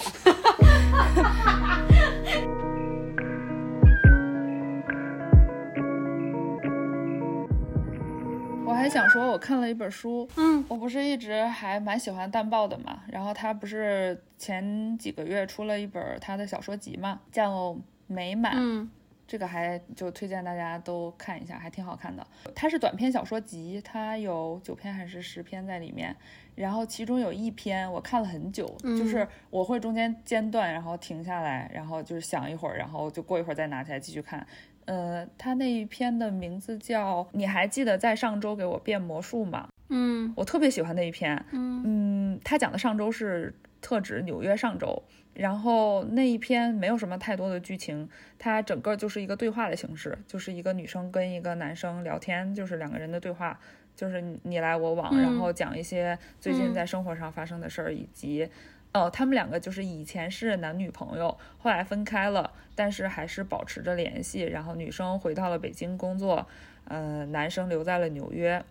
还想说，我看了一本书，嗯，我不是一直还蛮喜欢淡豹的嘛，然后他不是前几个月出了一本他的小说集嘛，叫《美满》，嗯这个还就推荐大家都看一下，还挺好看的。它是短篇小说集，它有九篇还是十篇在里面，然后其中有一篇我看了很久，嗯就是我会中间间断，然后停下来，然后就是想一会儿，然后就过一会儿再拿起来继续看。呃，他那一篇的名字叫《你还记得在上周给我变魔术吗》？嗯我特别喜欢那一篇。嗯嗯，他讲的上周是特指纽约上周，然后那一篇没有什么太多的剧情，它整个就是一个对话的形式，就是一个女生跟一个男生聊天，就是两个人的对话，就是你你来我往，嗯然后讲一些最近嗯在生活上发生的事儿，以及。哦，他们两个就是以前是男女朋友，后来分开了，但是还是保持着联系。然后女生回到了北京工作，呃，男生留在了纽约，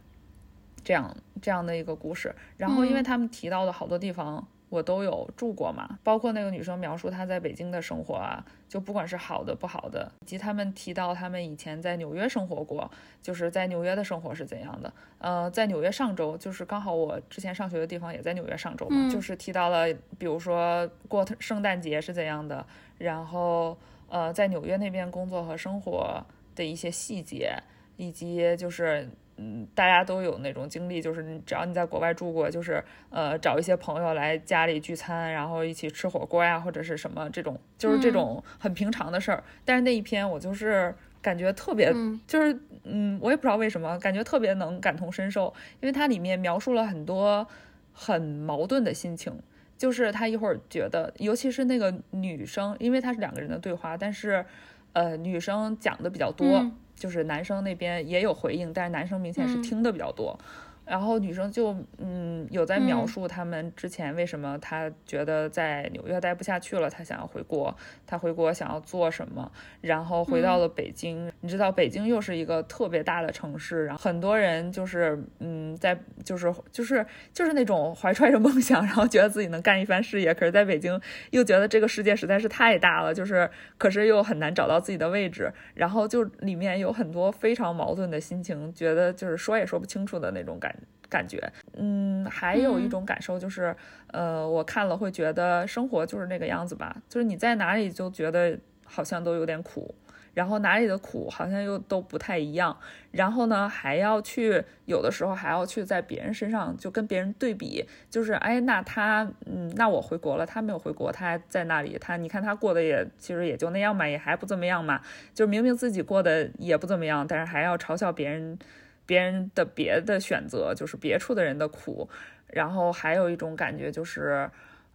这样这样的一个故事。然后因为嗯他们提到的好多地方我都有住过嘛，包括那个女生描述她在北京的生活啊，就不管是好的不好的，以及他们提到他们以前在纽约生活过，就是在纽约的生活是怎样的。呃，在纽约上周，就是刚好我之前上学的地方也在纽约上周嘛，就是提到了，比如说过圣诞节是怎样的，然后呃，在纽约那边工作和生活的一些细节，以及就是。嗯，大家都有那种经历，就是只要你在国外住过，就是呃找一些朋友来家里聚餐，然后一起吃火锅呀，或者是什么这种，就是这种很平常的事儿。但是那一篇我就是感觉特别，就是嗯，我也不知道为什么，感觉特别能感同身受，因为它里面描述了很多很矛盾的心情，就是他一会儿觉得，尤其是那个女生，因为他是两个人的对话，但是呃女生讲的比较多。就是男生那边也有回应，但是男生明显是听的比较多。然后女生就嗯有在描述他们之前为什么她觉得在纽约待不下去了，她想要回国，她回国想要做什么，然后回到了北京。你知道北京又是一个特别大的城市，然后很多人就是嗯在就是就是就是那种怀揣着梦想，然后觉得自己能干一番事业，可是在北京又觉得这个世界实在是太大了，就是可是又很难找到自己的位置，然后就里面有很多非常矛盾的心情，觉得就是说也说不清楚的那种感。感觉，嗯，还有一种感受就是，呃，我看了会觉得生活就是那个样子吧，就是你在哪里就觉得好像都有点苦，然后哪里的苦好像又都不太一样，然后呢还要去有的时候还要去在别人身上就跟别人对比，就是哎，那他，嗯，那我回国了，他没有回国，他还在那里，他你看他过得也其实也就那样嘛，也还不怎么样嘛，就是明明自己过得也不怎么样，但是还要嘲笑别人。别人的别的选择就是别处的人的苦，然后还有一种感觉就是，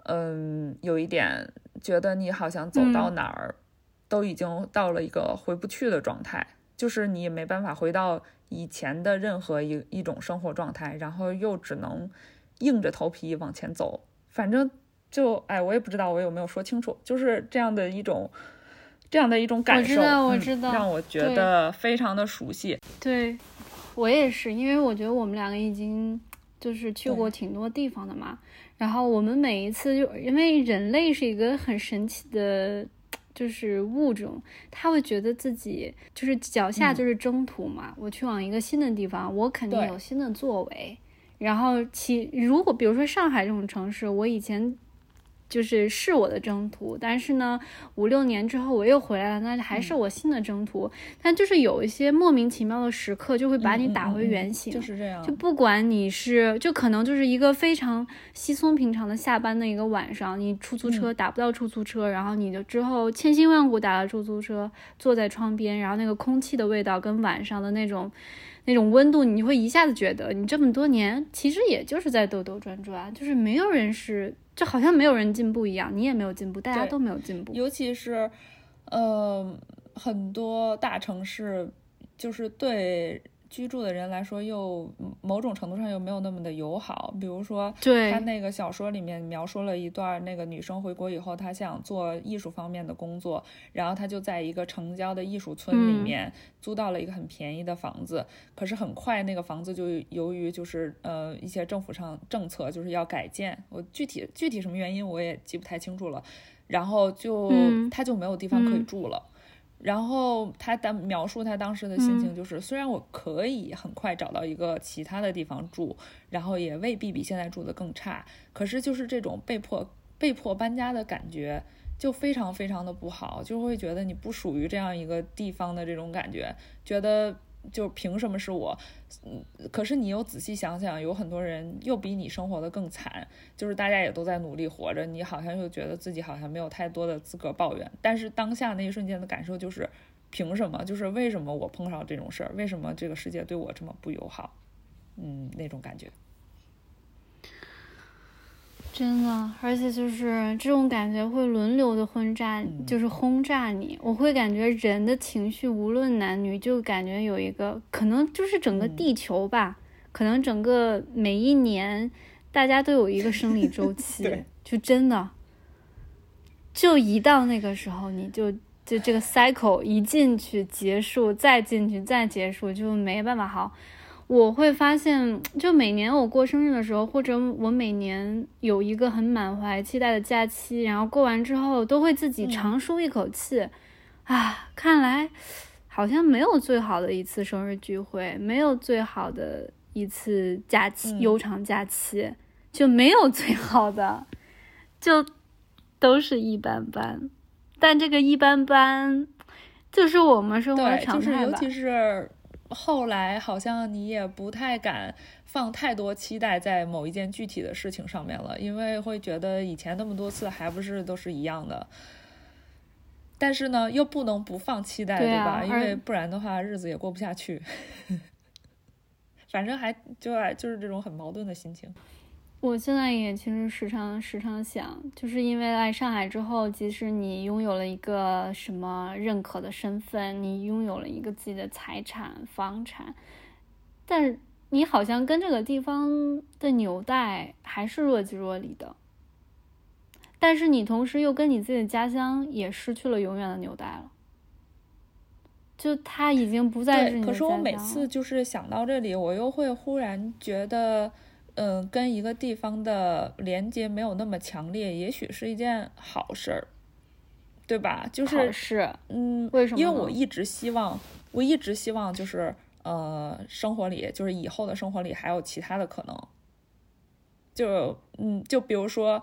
嗯，有一点觉得你好像走到哪儿都已经到了一个回不去的状态，就是你也没办法回到以前的任何一一种生活状态，然后又只能硬着头皮往前走。反正就哎，我也不知道我有没有说清楚，就是这样的一种这样的一种感受，我知道，我知道，让我觉得非常的熟悉。对。我也是，因为我觉得我们两个已经就是去过挺多地方的嘛。然后我们每一次就因为人类是一个很神奇的，就是物种，他会觉得自己就是脚下就是征途嘛。我去往一个新的地方，我肯定有新的作为。然后其如果比如说上海这种城市，我以前。就是是我的征途，但是呢，五六年之后我又回来了，那还是我新的征途。但就是有一些莫名其妙的时刻，就会把你打回原形。就是这样。就不管你是，就可能就是一个非常稀松平常的下班的一个晚上，你出租车打不到出租车，然后你就之后千辛万苦打了出租车，坐在窗边，然后那个空气的味道跟晚上的那种那种温度，你会一下子觉得你这么多年其实也就是在兜兜转转，就是没有人是。就好像没有人进步一样，你也没有进步，大家都没有进步。尤其是，呃，很多大城市，就是对。居住的人来说，又某种程度上又没有那么的友好。比如说，对他那个小说里面描述了一段，那个女生回国以后，她想做艺术方面的工作，然后她就在一个城郊的艺术村里面租到了一个很便宜的房子。可是很快，那个房子就由于就是呃一些政府上政策就是要改建，我具体具体什么原因我也记不太清楚了。然后就她就没有地方可以住了。然后他当描述他当时的心情，就是虽然我可以很快找到一个其他的地方住，然后也未必比现在住的更差，可是就是这种被迫被迫搬家的感觉，就非常非常的不好，就会觉得你不属于这样一个地方的这种感觉，觉得。就凭什么是我？嗯，可是你又仔细想想，有很多人又比你生活的更惨，就是大家也都在努力活着，你好像又觉得自己好像没有太多的资格抱怨。但是当下那一瞬间的感受就是，凭什么？就是为什么我碰上这种事儿？为什么这个世界对我这么不友好？嗯，那种感觉。真的，而且就是这种感觉会轮流的轰炸，就是轰炸你。我会感觉人的情绪，无论男女，就感觉有一个可能，就是整个地球吧，可能整个每一年，大家都有一个生理周期，就真的，就一到那个时候，你就就这个 cycle 一进去结束，再进去再结束，就没办法好。我会发现，就每年我过生日的时候，或者我每年有一个很满怀期待的假期，然后过完之后，都会自己长舒一口气，啊，看来好像没有最好的一次生日聚会，没有最好的一次假期，悠长假期，就没有最好的，就都是一般般。但这个一般般，就是我们生活的常态吧。尤其是。后来好像你也不太敢放太多期待在某一件具体的事情上面了，因为会觉得以前那么多次还不是都是一样的。但是呢，又不能不放期待，对吧？因为不然的话，日子也过不下去。反正还就就是这种很矛盾的心情。我现在也其实时常时常想，就是因为来上海之后，即使你拥有了一个什么认可的身份，你拥有了一个自己的财产、房产，但你好像跟这个地方的纽带还是若即若离的。但是你同时又跟你自己的家乡也失去了永远的纽带了，就他已经不再是你的可是我每次就是想到这里，我又会忽然觉得。嗯，跟一个地方的连接没有那么强烈，也许是一件好事儿，对吧？就是是，嗯，为什么？因为我一直希望，我一直希望，就是呃，生活里，就是以后的生活里还有其他的可能。就嗯，就比如说，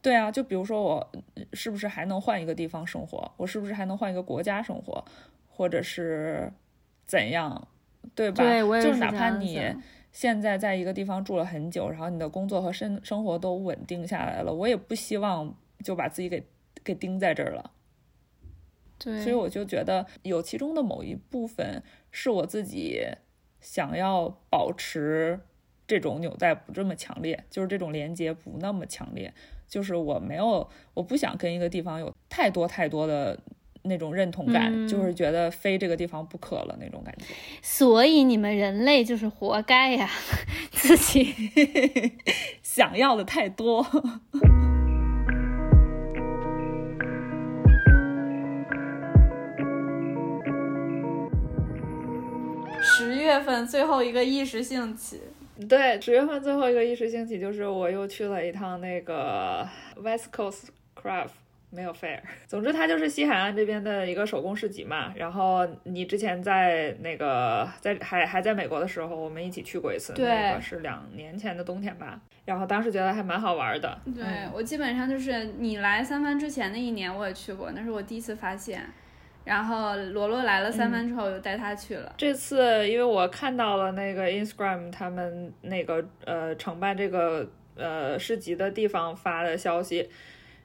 对啊，就比如说我是不是还能换一个地方生活？我是不是还能换一个国家生活？或者是怎样？对吧？对，我也是哪怕你。现在在一个地方住了很久，然后你的工作和生生活都稳定下来了，我也不希望就把自己给给钉在这儿了。对，所以我就觉得有其中的某一部分是我自己想要保持这种纽带不这么强烈，就是这种连接不那么强烈，就是我没有，我不想跟一个地方有太多太多的。那种认同感，就是觉得非这个地方不可了那种感觉。所以你们人类就是活该呀，自己 想要的太多。十月份最后一个意识兴起，对，十月份最后一个意识兴起就是我又去了一趟那个 West Coast Craft。没有 fair，总之它就是西海岸这边的一个手工市集嘛。然后你之前在那个在还还在美国的时候，我们一起去过一次，那个是两年前的冬天吧。然后当时觉得还蛮好玩的。对我基本上就是你来三藩之前那一年我也去过，那是我第一次发现。然后罗罗来了三藩之后，我就带他去了。这次因为我看到了那个 Instagram 他们那个呃承办这个呃市集的地方发的消息。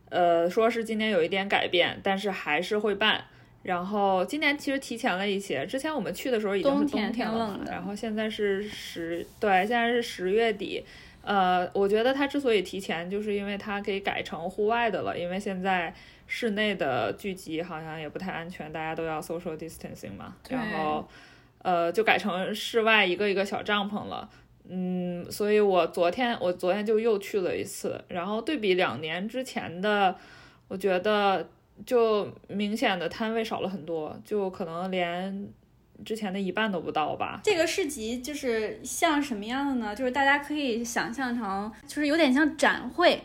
呃，说是今年有一点改变，但是还是会办。然后今年其实提前了一些，之前我们去的时候已经是冬天了，然后现在是十，对，现在是十月底。呃，我觉得它之所以提前，就是因为它可以改成户外的了，因为现在室内的聚集好像也不太安全，大家都要 social distancing 嘛。然后，呃，就改成室外一个一个小帐篷了。嗯，所以我昨天我昨天就又去了一次，然后对比两年之前的，我觉得就明显的摊位少了很多，就可能连之前的一半都不到吧。这个市集就是像什么样的呢？就是大家可以想象成，就是有点像展会，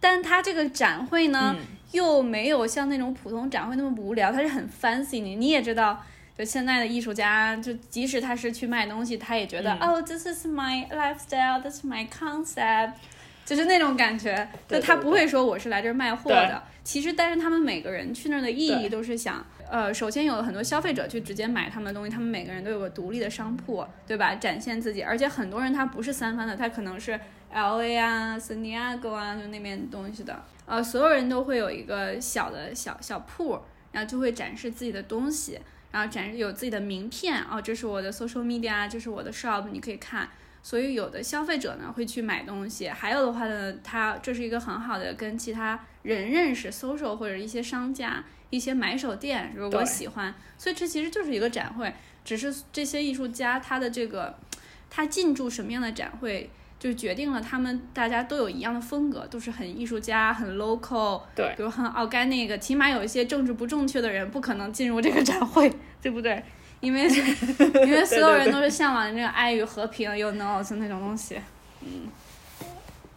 但它这个展会呢，又没有像那种普通展会那么无聊，它是很 fancy 的。你也知道。就现在的艺术家，就即使他是去卖东西，他也觉得哦，this is my lifestyle，this is my concept，就是那种感觉。就他不会说我是来这儿卖货的。其实，但是他们每个人去那儿的意义都是想，呃，首先有很多消费者去直接买他们的东西，他们每个人都有个独立的商铺，对吧？展现自己。而且很多人他不是三番的，他可能是 L A 啊、San Diego 啊，就那边东西的。呃，所有人都会有一个小的小小铺，然后就会展示自己的东西。然后展示有自己的名片哦，这是我的 social media，这是我的 shop，你可以看。所以有的消费者呢会去买东西，还有的话呢，他这是一个很好的跟其他人认识 social 或者一些商家、一些买手店，如果喜欢。所以这其实就是一个展会，只是这些艺术家他的这个他进驻什么样的展会。就决定了他们大家都有一样的风格，都是很艺术家、很 local，对，比如很 organic，起码有一些政治不正确的人不可能进入这个展会，对不对？因为 因为所有人都是向往那个爱与和平又 no 就那种东西。嗯，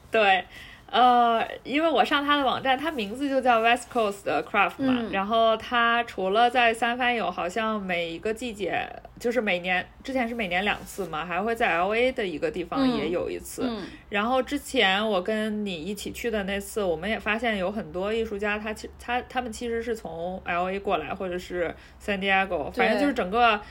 对。呃，因为我上他的网站，他名字就叫 West Coast Craft 嘛，然后他除了在三藩有，好像每一个季节，就是每年之前是每年两次嘛，还会在 L A 的一个地方也有一次。然后之前我跟你一起去的那次，我们也发现有很多艺术家，他其他他们其实是从 L A 过来，或者是 San Diego，反正就是整个。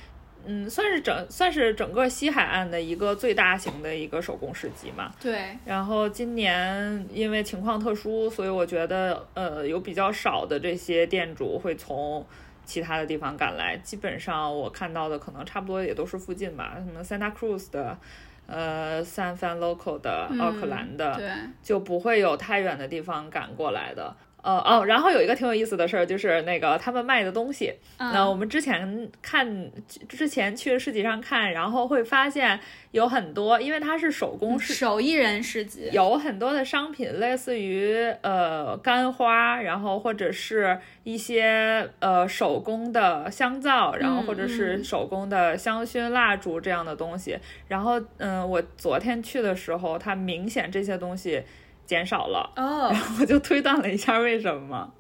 嗯，算是整算是整个西海岸的一个最大型的一个手工市集嘛。对。然后今年因为情况特殊，所以我觉得呃有比较少的这些店主会从其他的地方赶来。基本上我看到的可能差不多也都是附近吧，什么 Santa Cruz 的，呃，San Fran Local 的，奥克兰的，对，就不会有太远的地方赶过来的。呃哦，然后有一个挺有意思的事儿，就是那个他们卖的东西。那我们之前看，之前去市集上看，然后会发现有很多，因为它是手工市，手艺人市集，有很多的商品，类似于呃干花，然后或者是一些呃手工的香皂，然后或者是手工的香薰蜡烛这样的东西。然后嗯，我昨天去的时候，它明显这些东西。减少了哦，然后我就推断了一下为什么。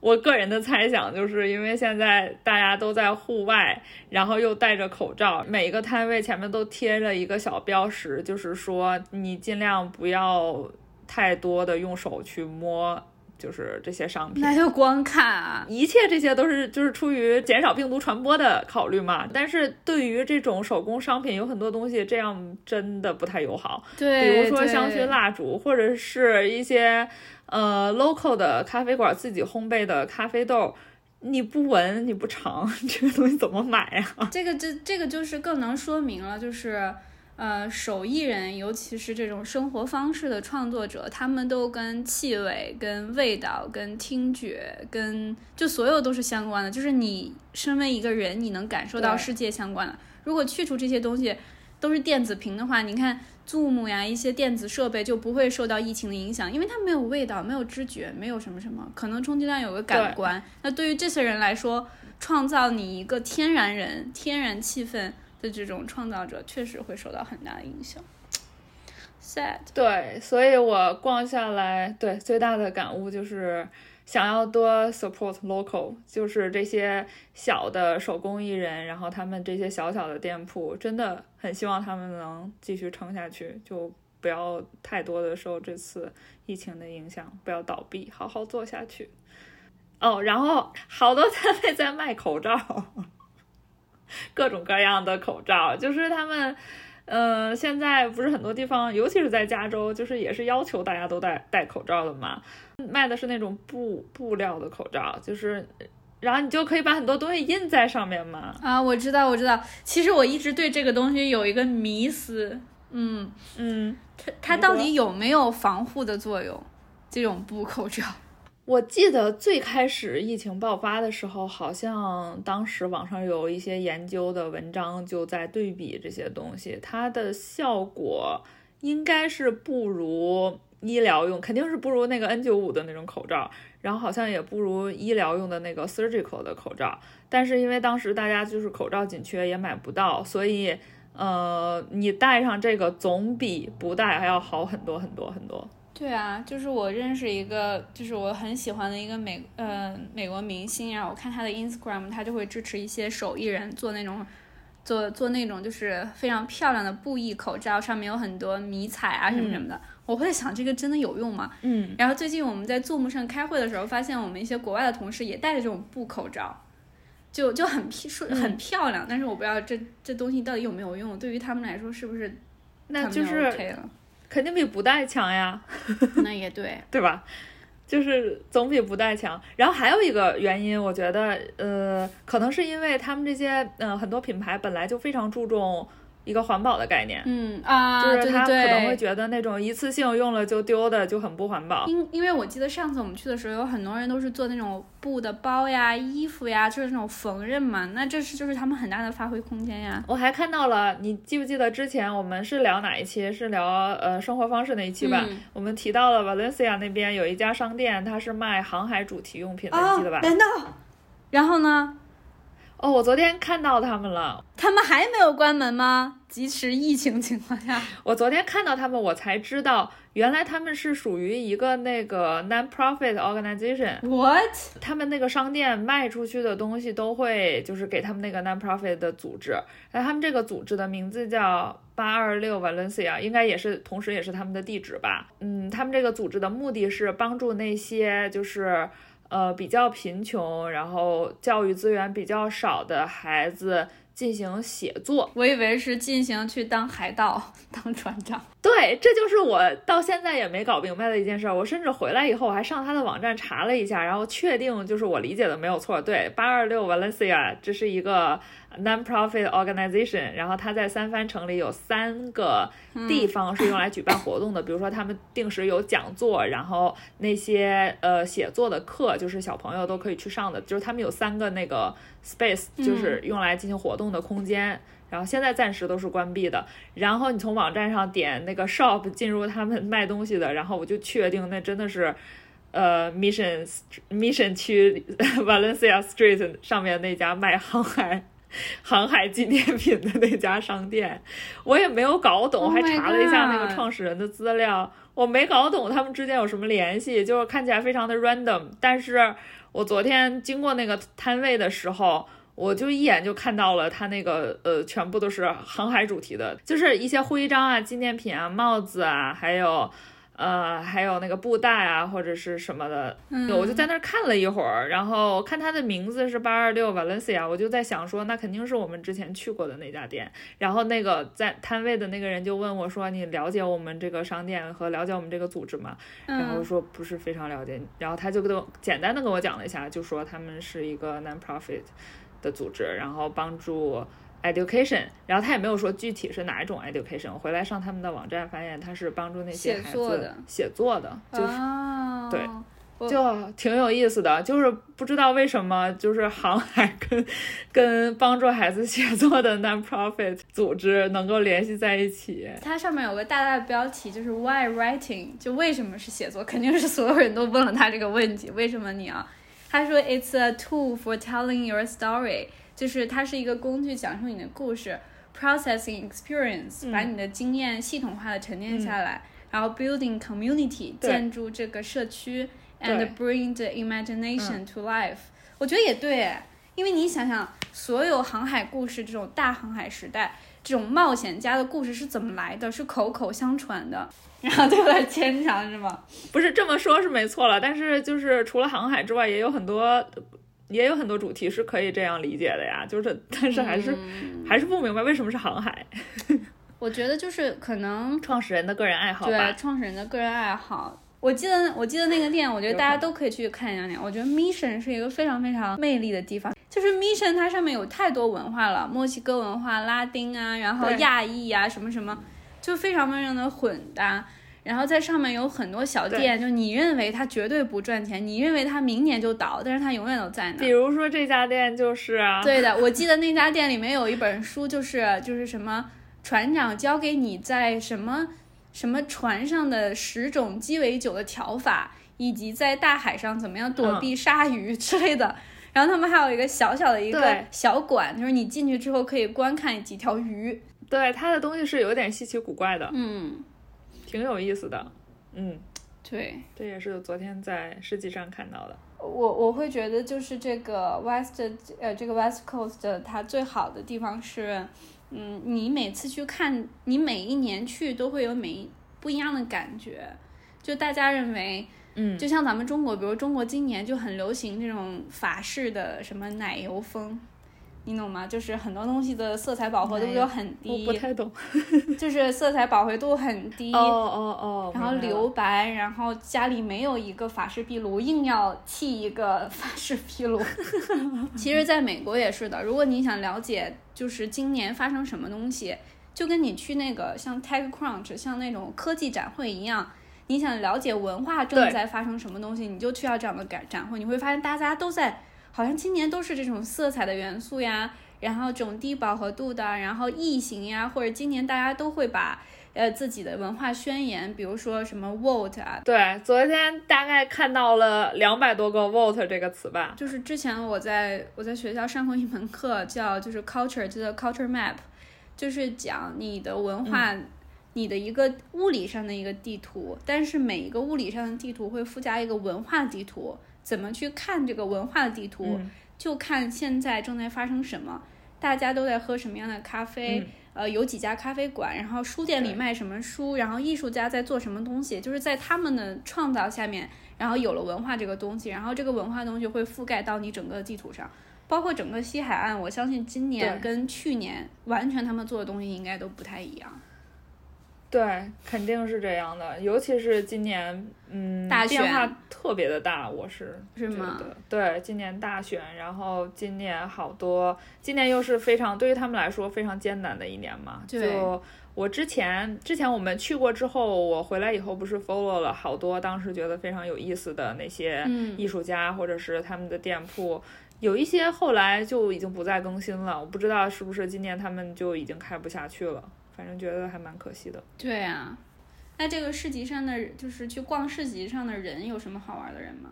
我个人的猜想就是因为现在大家都在户外，然后又戴着口罩，每一个摊位前面都贴着一个小标识，就是说你尽量不要太多的用手去摸。就是这些商品，那就光看啊！一切这些都是就是出于减少病毒传播的考虑嘛。但是对于这种手工商品，有很多东西这样真的不太友好。对，比如说香薰蜡烛，或者是一些呃 local 的咖啡馆自己烘焙的咖啡豆，你不闻你不尝，这个东西怎么买呀？这个这这个就是更能说明了，就是。呃，手艺人，尤其是这种生活方式的创作者，他们都跟气味、跟味道、跟听觉、跟就所有都是相关的。就是你身为一个人，你能感受到世界相关的。如果去除这些东西，都是电子屏的话，你看 Zoom 呀，一些电子设备就不会受到疫情的影响，因为它没有味道，没有知觉，没有什么什么，可能充其量有个感官。那对于这些人来说，创造你一个天然人、天然气氛。的这种创造者确实会受到很大的影响。Sad。对，所以我逛下来，对最大的感悟就是想要多 support local，就是这些小的手工艺人，然后他们这些小小的店铺，真的很希望他们能继续撑下去，就不要太多的受这次疫情的影响，不要倒闭，好好做下去。哦，然后好多摊位在卖口罩。各种各样的口罩，就是他们，呃，现在不是很多地方，尤其是在加州，就是也是要求大家都戴戴口罩的嘛。卖的是那种布布料的口罩，就是，然后你就可以把很多东西印在上面嘛。啊，我知道，我知道。其实我一直对这个东西有一个迷思，嗯嗯，它它到底有没有防护的作用？这种布口罩。我记得最开始疫情爆发的时候，好像当时网上有一些研究的文章就在对比这些东西，它的效果应该是不如医疗用，肯定是不如那个 N95 的那种口罩，然后好像也不如医疗用的那个 surgical 的口罩。但是因为当时大家就是口罩紧缺，也买不到，所以呃，你戴上这个总比不戴还要好很多很多很多。对啊，就是我认识一个，就是我很喜欢的一个美呃美国明星，然后我看他的 Instagram，他就会支持一些手艺人做那种做做那种就是非常漂亮的布艺口罩，上面有很多迷彩啊什么什么的。我会想这个真的有用吗？嗯。然后最近我们在 Zoom 上开会的时候，发现我们一些国外的同事也戴着这种布口罩，就就很说很漂亮。但是我不知道这这东西到底有没有用，对于他们来说是不是那就是。肯定比不带强呀，那也对，对吧？就是总比不带强。然后还有一个原因，我觉得，呃，可能是因为他们这些，嗯，很多品牌本来就非常注重。一个环保的概念，嗯啊，就是他可能会觉得那种一次性用了就丢的就很不环保。因因为我记得上次我们去的时候，有很多人都是做那种布的包呀、衣服呀，就是那种缝纫嘛，那这是就是他们很大的发挥空间呀。我还看到了，你记不记得之前我们是聊哪一期？是聊呃生活方式那一期吧？我们提到了 Valencia 那边有一家商店，它是卖航海主题用品的，记得吧？难道？然后呢？哦，我昨天看到他们了。他们还没有关门吗？即使疫情情况下，我昨天看到他们，我才知道原来他们是属于一个那个 non-profit organization。What？他们那个商店卖出去的东西都会就是给他们那个 non-profit 的组织，那他们这个组织的名字叫八二六 Valencia，应该也是同时也是他们的地址吧。嗯，他们这个组织的目的是帮助那些就是呃比较贫穷，然后教育资源比较少的孩子进行写作。我以为是进行去当海盗、当船长。对，这就是我到现在也没搞明白的一件事儿。我甚至回来以后，我还上他的网站查了一下，然后确定就是我理解的没有错。对，八二六 Valencia 这是一个 non-profit organization，然后它在三藩城里有三个地方是用来举办活动的，比如说他们定时有讲座，然后那些呃写作的课，就是小朋友都可以去上的，就是他们有三个那个 space，就是用来进行活动的空间。然后现在暂时都是关闭的。然后你从网站上点那个 shop 进入他们卖东西的，然后我就确定那真的是，呃，Mission Mission 区 Valencia Street 上面那家卖航海 航海纪念品的那家商店。我也没有搞懂，Oh 还查了一下那个创始人的资料，我没搞懂他们之间有什么联系，就是看起来非常的 random。但是我昨天经过那个摊位的时候。我就一眼就看到了他那个呃，全部都是航海主题的，就是一些徽章啊、纪念品啊、帽子啊，还有呃，还有那个布袋啊，或者是什么的。嗯我就在那儿看了一会儿，然后看它的名字是八二六 Valencia，我就在想说，那肯定是我们之前去过的那家店。然后那个在摊位的那个人就问我说：“你了解我们这个商店和了解我们这个组织吗？”然后说不是非常了解，然后他就跟我简单的跟我讲了一下，就说他们是一个 non-profit 的组织，然后帮助 education，然后他也没有说具体是哪一种 education。我回来上他们的网站，发现他是帮助那些写孩子作的写作的，就是、哦，对就挺有意思的，就是不知道为什么就是航海跟跟帮助孩子写作的 non-profit 组织能够联系在一起。它上面有个大大的标题，就是 Why Writing，就为什么是写作？肯定是所有人都问了他这个问题，为什么你要？他说 It's a tool for telling your story，就是它是一个工具，讲述你的故事，processing experience，、把嗯你的经验系统化的沉淀下来，然后 building community，建筑这个社区，and bring the imagination to life。我觉得也对，因为你想想，所有航海故事这种大航海时代。这种冒险家的故事是怎么来的？是口口相传的，然后对外牵强是吗？不是这么说，是没错了。但是就是除了航海之外，也有很多，也有很多主题是可以这样理解的呀。就是，但是还是、嗯还是不明白为什么是航海。我觉得就是可能创始人的个人爱好对吧。创始人的个人爱好。我记得我记得那个店，我觉得大家都可以去看一两眼。我觉得 Mission 是一个非常非常魅力的地方，就是 Mission 它上面有太多文化了，墨西哥文化、拉丁啊，然后亚裔啊，什么什么，就非常非常的混搭。然后在上面有很多小店，就你认为它绝对不赚钱，你认为它明年就倒，但是它永远都在那比。如说这家店就是啊，对的，我记得那家店里面有一本书，就是就是什么船长教给你在什么什么船上的十种鸡尾酒的调法，以及在大海上怎么样躲避鲨鱼之类的。然后他们还有一个小小的一个小馆，就是你进去之后可以观看几条鱼。对它的东西是有点稀奇古怪的，嗯，挺有意思的。嗯，对。这也是昨天在世纪上看到的。我我会觉得就是这个 West 呃这个 West Coast 它最好的地方是，嗯，你每次去看，你每一年去都会有每一不一样的感觉。就大家认为，嗯，就像咱们中国，比如中国今年就很流行这种法式的什么奶油风，你懂吗？就是很多东西的色彩饱和度都很我低不，太懂。就是色彩饱和度很低。哦哦哦，然后留白，然后家里没有一个法式壁炉，硬要砌一个法式壁炉。其实，在美国也是的。如果你想了解，就是今年发生什么东西，就跟你去那个像 TechCrunch、像那种科技展会一样，你想了解文化正在发生什么东西，你就去到这样的展展会，你会发现大家都在，好像今年都是这种色彩的元素呀，然后这种低饱和度的，然后异形呀，或者今年大家都会把。呃自己的文化宣言，比如说什么 vote 啊，对，昨天大概看到了两百多个 vote 这个词吧。就是之前我在我在学校上过一门课，叫就是 culture，叫做 culture map，就是讲你的文化，你的一个物理上的一个地图，但是每一个物理上的地图会附加一个文化地图，怎么去看这个文化的地图，嗯就看现在正在发生什么，大家都在喝什么样的咖啡。嗯呃，有几家咖啡馆，然后书店里卖什么书，然后艺术家在做什么东西，就是在他们的创造下面，然后有了文化这个东西，然后这个文化东西会覆盖到你整个地图上，包括整个西海岸。我相信今年跟去年完全他们做的东西应该都不太一样。对，肯定是这样的，尤其是今年，嗯，大选变化特别的大，我是是吗对，今年大选，然后今年好多，今年又是非常对于他们来说非常艰难的一年嘛。对就我之前之前我们去过之后，我回来以后不是 follow 了好多当时觉得非常有意思的那些嗯艺术家或者是他们的店铺。有一些后来就已经不再更新了，我不知道是不是今年他们就已经开不下去了，反正觉得还蛮可惜的。对啊，那这个市集上的，就是去逛市集上的人有什么好玩的人吗？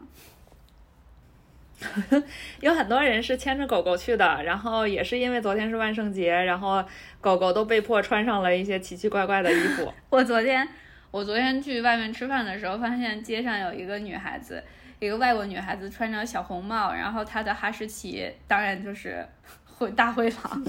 有很多人是牵着狗狗去的，然后也是因为昨天是万圣节，然后狗狗都被迫穿上了一些奇奇怪怪的衣服。我昨天我昨天去外面吃饭的时候，发现街上有一个女孩子，一个外国女孩子穿着小红帽，然后她的哈士奇当然就是灰大灰狼，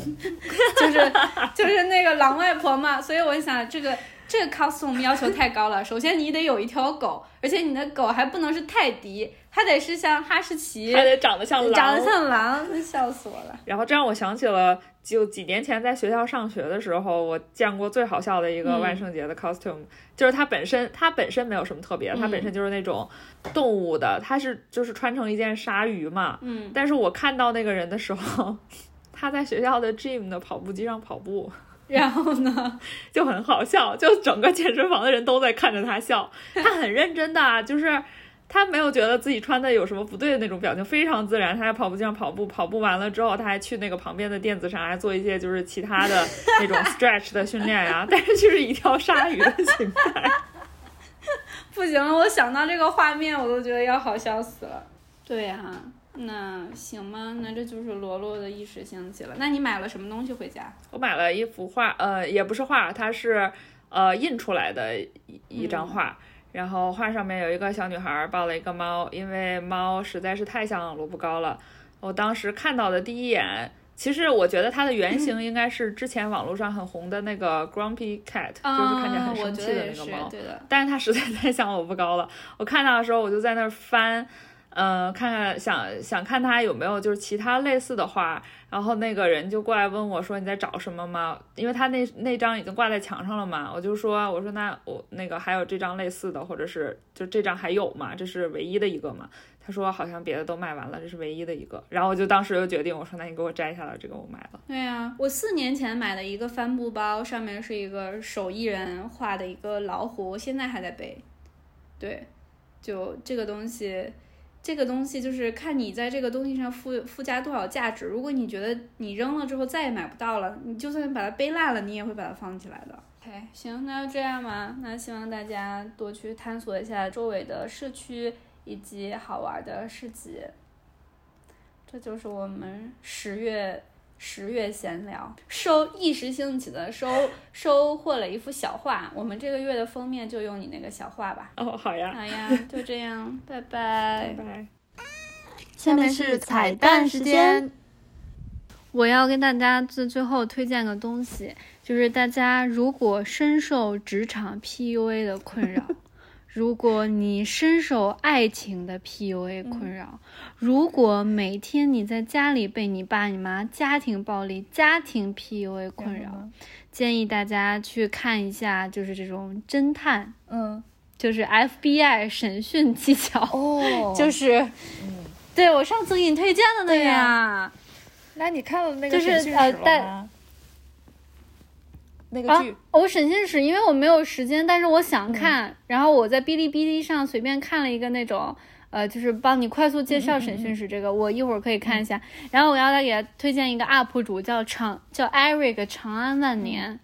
就是就是那个狼外婆嘛。所以我想这个这个 costume 要求太高了。首先你得有一条狗，而且你的狗还不能是泰迪，它得是像哈士奇，还得长得像狼，长得像狼，笑死我了。然后这让我想起了，就几年前在学校上学的时候，我见过最好笑的一个嗯万圣节的 costume，、就是它本身它本身没有什么特别，它嗯本身就是那种动物的，它是就是穿成一件鲨鱼嘛。嗯，但是我看到那个人的时候，他在学校的 gym 的跑步机上跑步。然后呢？就很好笑，就整个健身房的人都在看着他笑，他很认真的，就是他没有觉得自己穿的有什么不对的那种表情，非常自然。他在跑步机上跑步，跑步完了之后，他还去那个旁边的垫子上，还做一些就是其他的那种 stretch 的训练呀，但是就是一条鲨鱼的形态。不行了，我想到这个画面，我都觉得要好笑死了。对呀、那行吗？那这就是罗罗的一时兴起了。那你买了什么东西回家？我买了一幅画，呃，也不是画，它是呃印出来的一一张画。然后画上面有一个小女孩抱了一个猫，因为猫实在是太像萝卜糕了。我当时看到的第一眼，其实我觉得它的原型应该是之前网络上很红的那个 Grumpy Cat，、就是看起来很生气的那个猫。对的。但是它实在太像萝卜糕了。我看到的时候，我就在那儿翻，呃，看看想想看他有没有就是其他类似的画。然后那个人就过来问我说：“你在找什么吗？”因为他那那张已经挂在墙上了嘛。我就说：“我说那我那个还有这张类似的，或者是就这张还有吗？这是唯一的一个嘛？”他说：“好像别的都卖完了，这是唯一的一个。”然后我就当时就决定，我说：“那你给我摘下来，这个我买了。”对呀、我四年前买的一个帆布包，上面是一个手艺人画的一个老虎，我现在还在背。对，就这个东西，这个东西就是看你在这个东西上附附加多少价值。如果你觉得你扔了之后再也买不到了，你就算把它背烂了，你也会把它放起来的。OK，行，那就这样吧。那希望大家多去探索一下周围的社区以及好玩的市集。这就是我们十月十月闲聊，收一时兴起的收 收获了一幅小画，我们这个月的封面就用你那个小画吧。哦，好呀，好呀，就这样，拜拜拜。拜。下面是彩蛋时间。我要跟大家最最后推荐个东西，就是大家如果深受职场 PUA 的困扰，如果你深受爱情的 PUA 困扰，如果每天你在家里被你爸你妈家庭暴力、家庭 PUA 困扰，建议大家去看一下，就是这种侦探，嗯，就是 FBI 审讯技巧，哦。就是，对我上次给你推荐的那个呀。呀。那你看了那就是个审讯室了呃带吗？那个啊，我审讯室，因为我没有时间，但是我想看，然后我在哔哩哔哩上随便看了一个那种，呃，就是帮你快速介绍审讯室这个，我一会儿可以看一下。然后我要再给他推荐一个 UP 主，叫长叫 Eric 长安万年，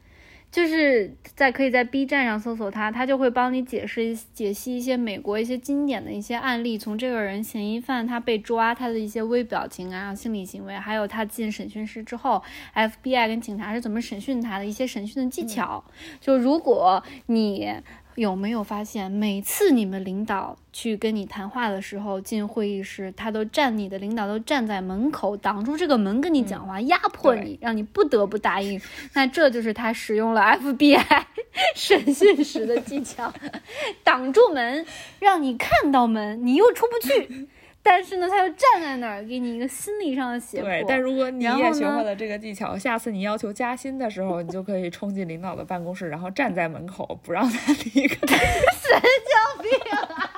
就是在可以在 B 站上搜索他，他就会帮你解释解析一些美国一些经典的一些案例，从这个人嫌疑犯他被抓他的一些微表情啊、心理行为，还有他进审讯室之后，FBI 跟警察是怎么审讯他的一些审讯的技巧。就如果你。有没有发现，每次你们领导去跟你谈话的时候，进会议室，他都站，你的领导都站在门口挡住这个门跟你讲话，压迫你，让你不得不答应。那这就是他使用了 FBI 审讯时的技巧，挡住门，让你看到门，你又出不去。但是呢，他又站在那儿，给你一个心理上的胁迫。对，但如果你也学会了这个技巧，下次你要求加薪的时候，你就可以冲进领导的办公室，然后站在门口不让他离开。神经病啊！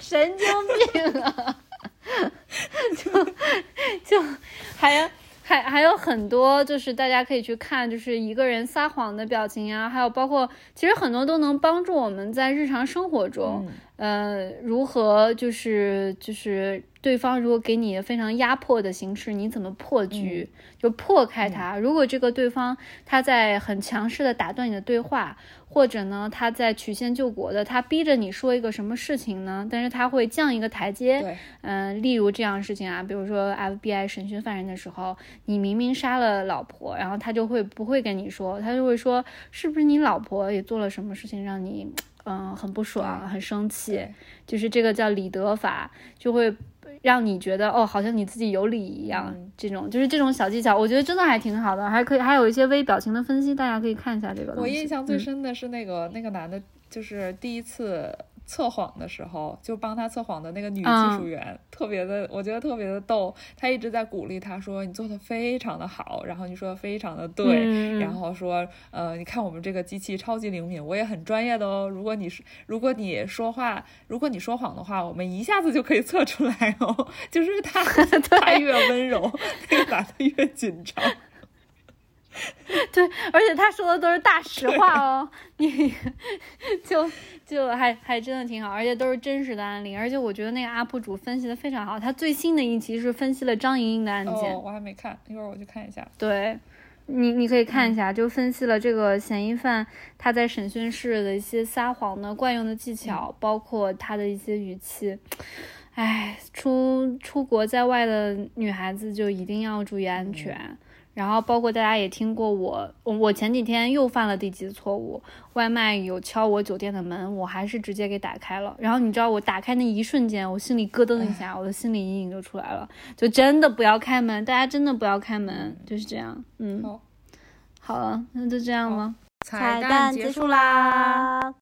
神经病啊！就就还有还还有很多，就是大家可以去看，就是一个人撒谎的表情呀，还有包括其实很多都能帮助我们在日常生活中。呃，如何就是就是对方如果给你非常压迫的形式，你怎么破局，就破开他？如果这个对方他在很强势的打断你的对话，或者呢他在曲线救国的，他逼着你说一个什么事情呢？但是他会降一个台阶。嗯，例如这样的事情啊，比如说 FBI 审讯犯人的时候，你明明杀了老婆，然后他就会不会跟你说，他就会说是不是你老婆也做了什么事情让你。嗯，很不爽，很生气，就是这个叫李德法，就会让你觉得哦，好像你自己有理一样。这种就是这种小技巧，我觉得真的还挺好的，还可以还有一些微表情的分析，大家可以看一下这个。我印象最深的是那个那个男的，就是第一次。测谎的时候，就帮他测谎的那个女技术员，特别的，我觉得特别的逗。她一直在鼓励他说：“你做的非常的好。”然后你说的非常的对。然后说：“呃，你看我们这个机器超级灵敏，我也很专业的哦。如果你是，如果你说话，如果你说谎的话，我们一下子就可以测出来哦。”就是他，他越温柔，那个男的越紧张。对，而且他说的都是大实话哦，你 就就还还真的挺好，而且都是真实的案例，而且我觉得那个 UP 主分析的非常好，他最新的一期是分析了张莹莹的案件，我还没看，一会儿我去看一下。对，你你可以看一下，就分析了这个嫌疑犯他在审讯室的一些撒谎的惯用的技巧，包括他的一些语气。哎，出出国在外的女孩子就一定要注意安全。然后包括大家也听过我，我前几天又犯了第几次错误？外卖有敲我酒店的门，我还是直接给打开了。然后你知道我打开那一瞬间，我心里咯噔一下，我的心理阴影就出来了。就真的不要开门，大家真的不要开门，就是这样。嗯，好，好了，那就这样了，彩蛋结束啦。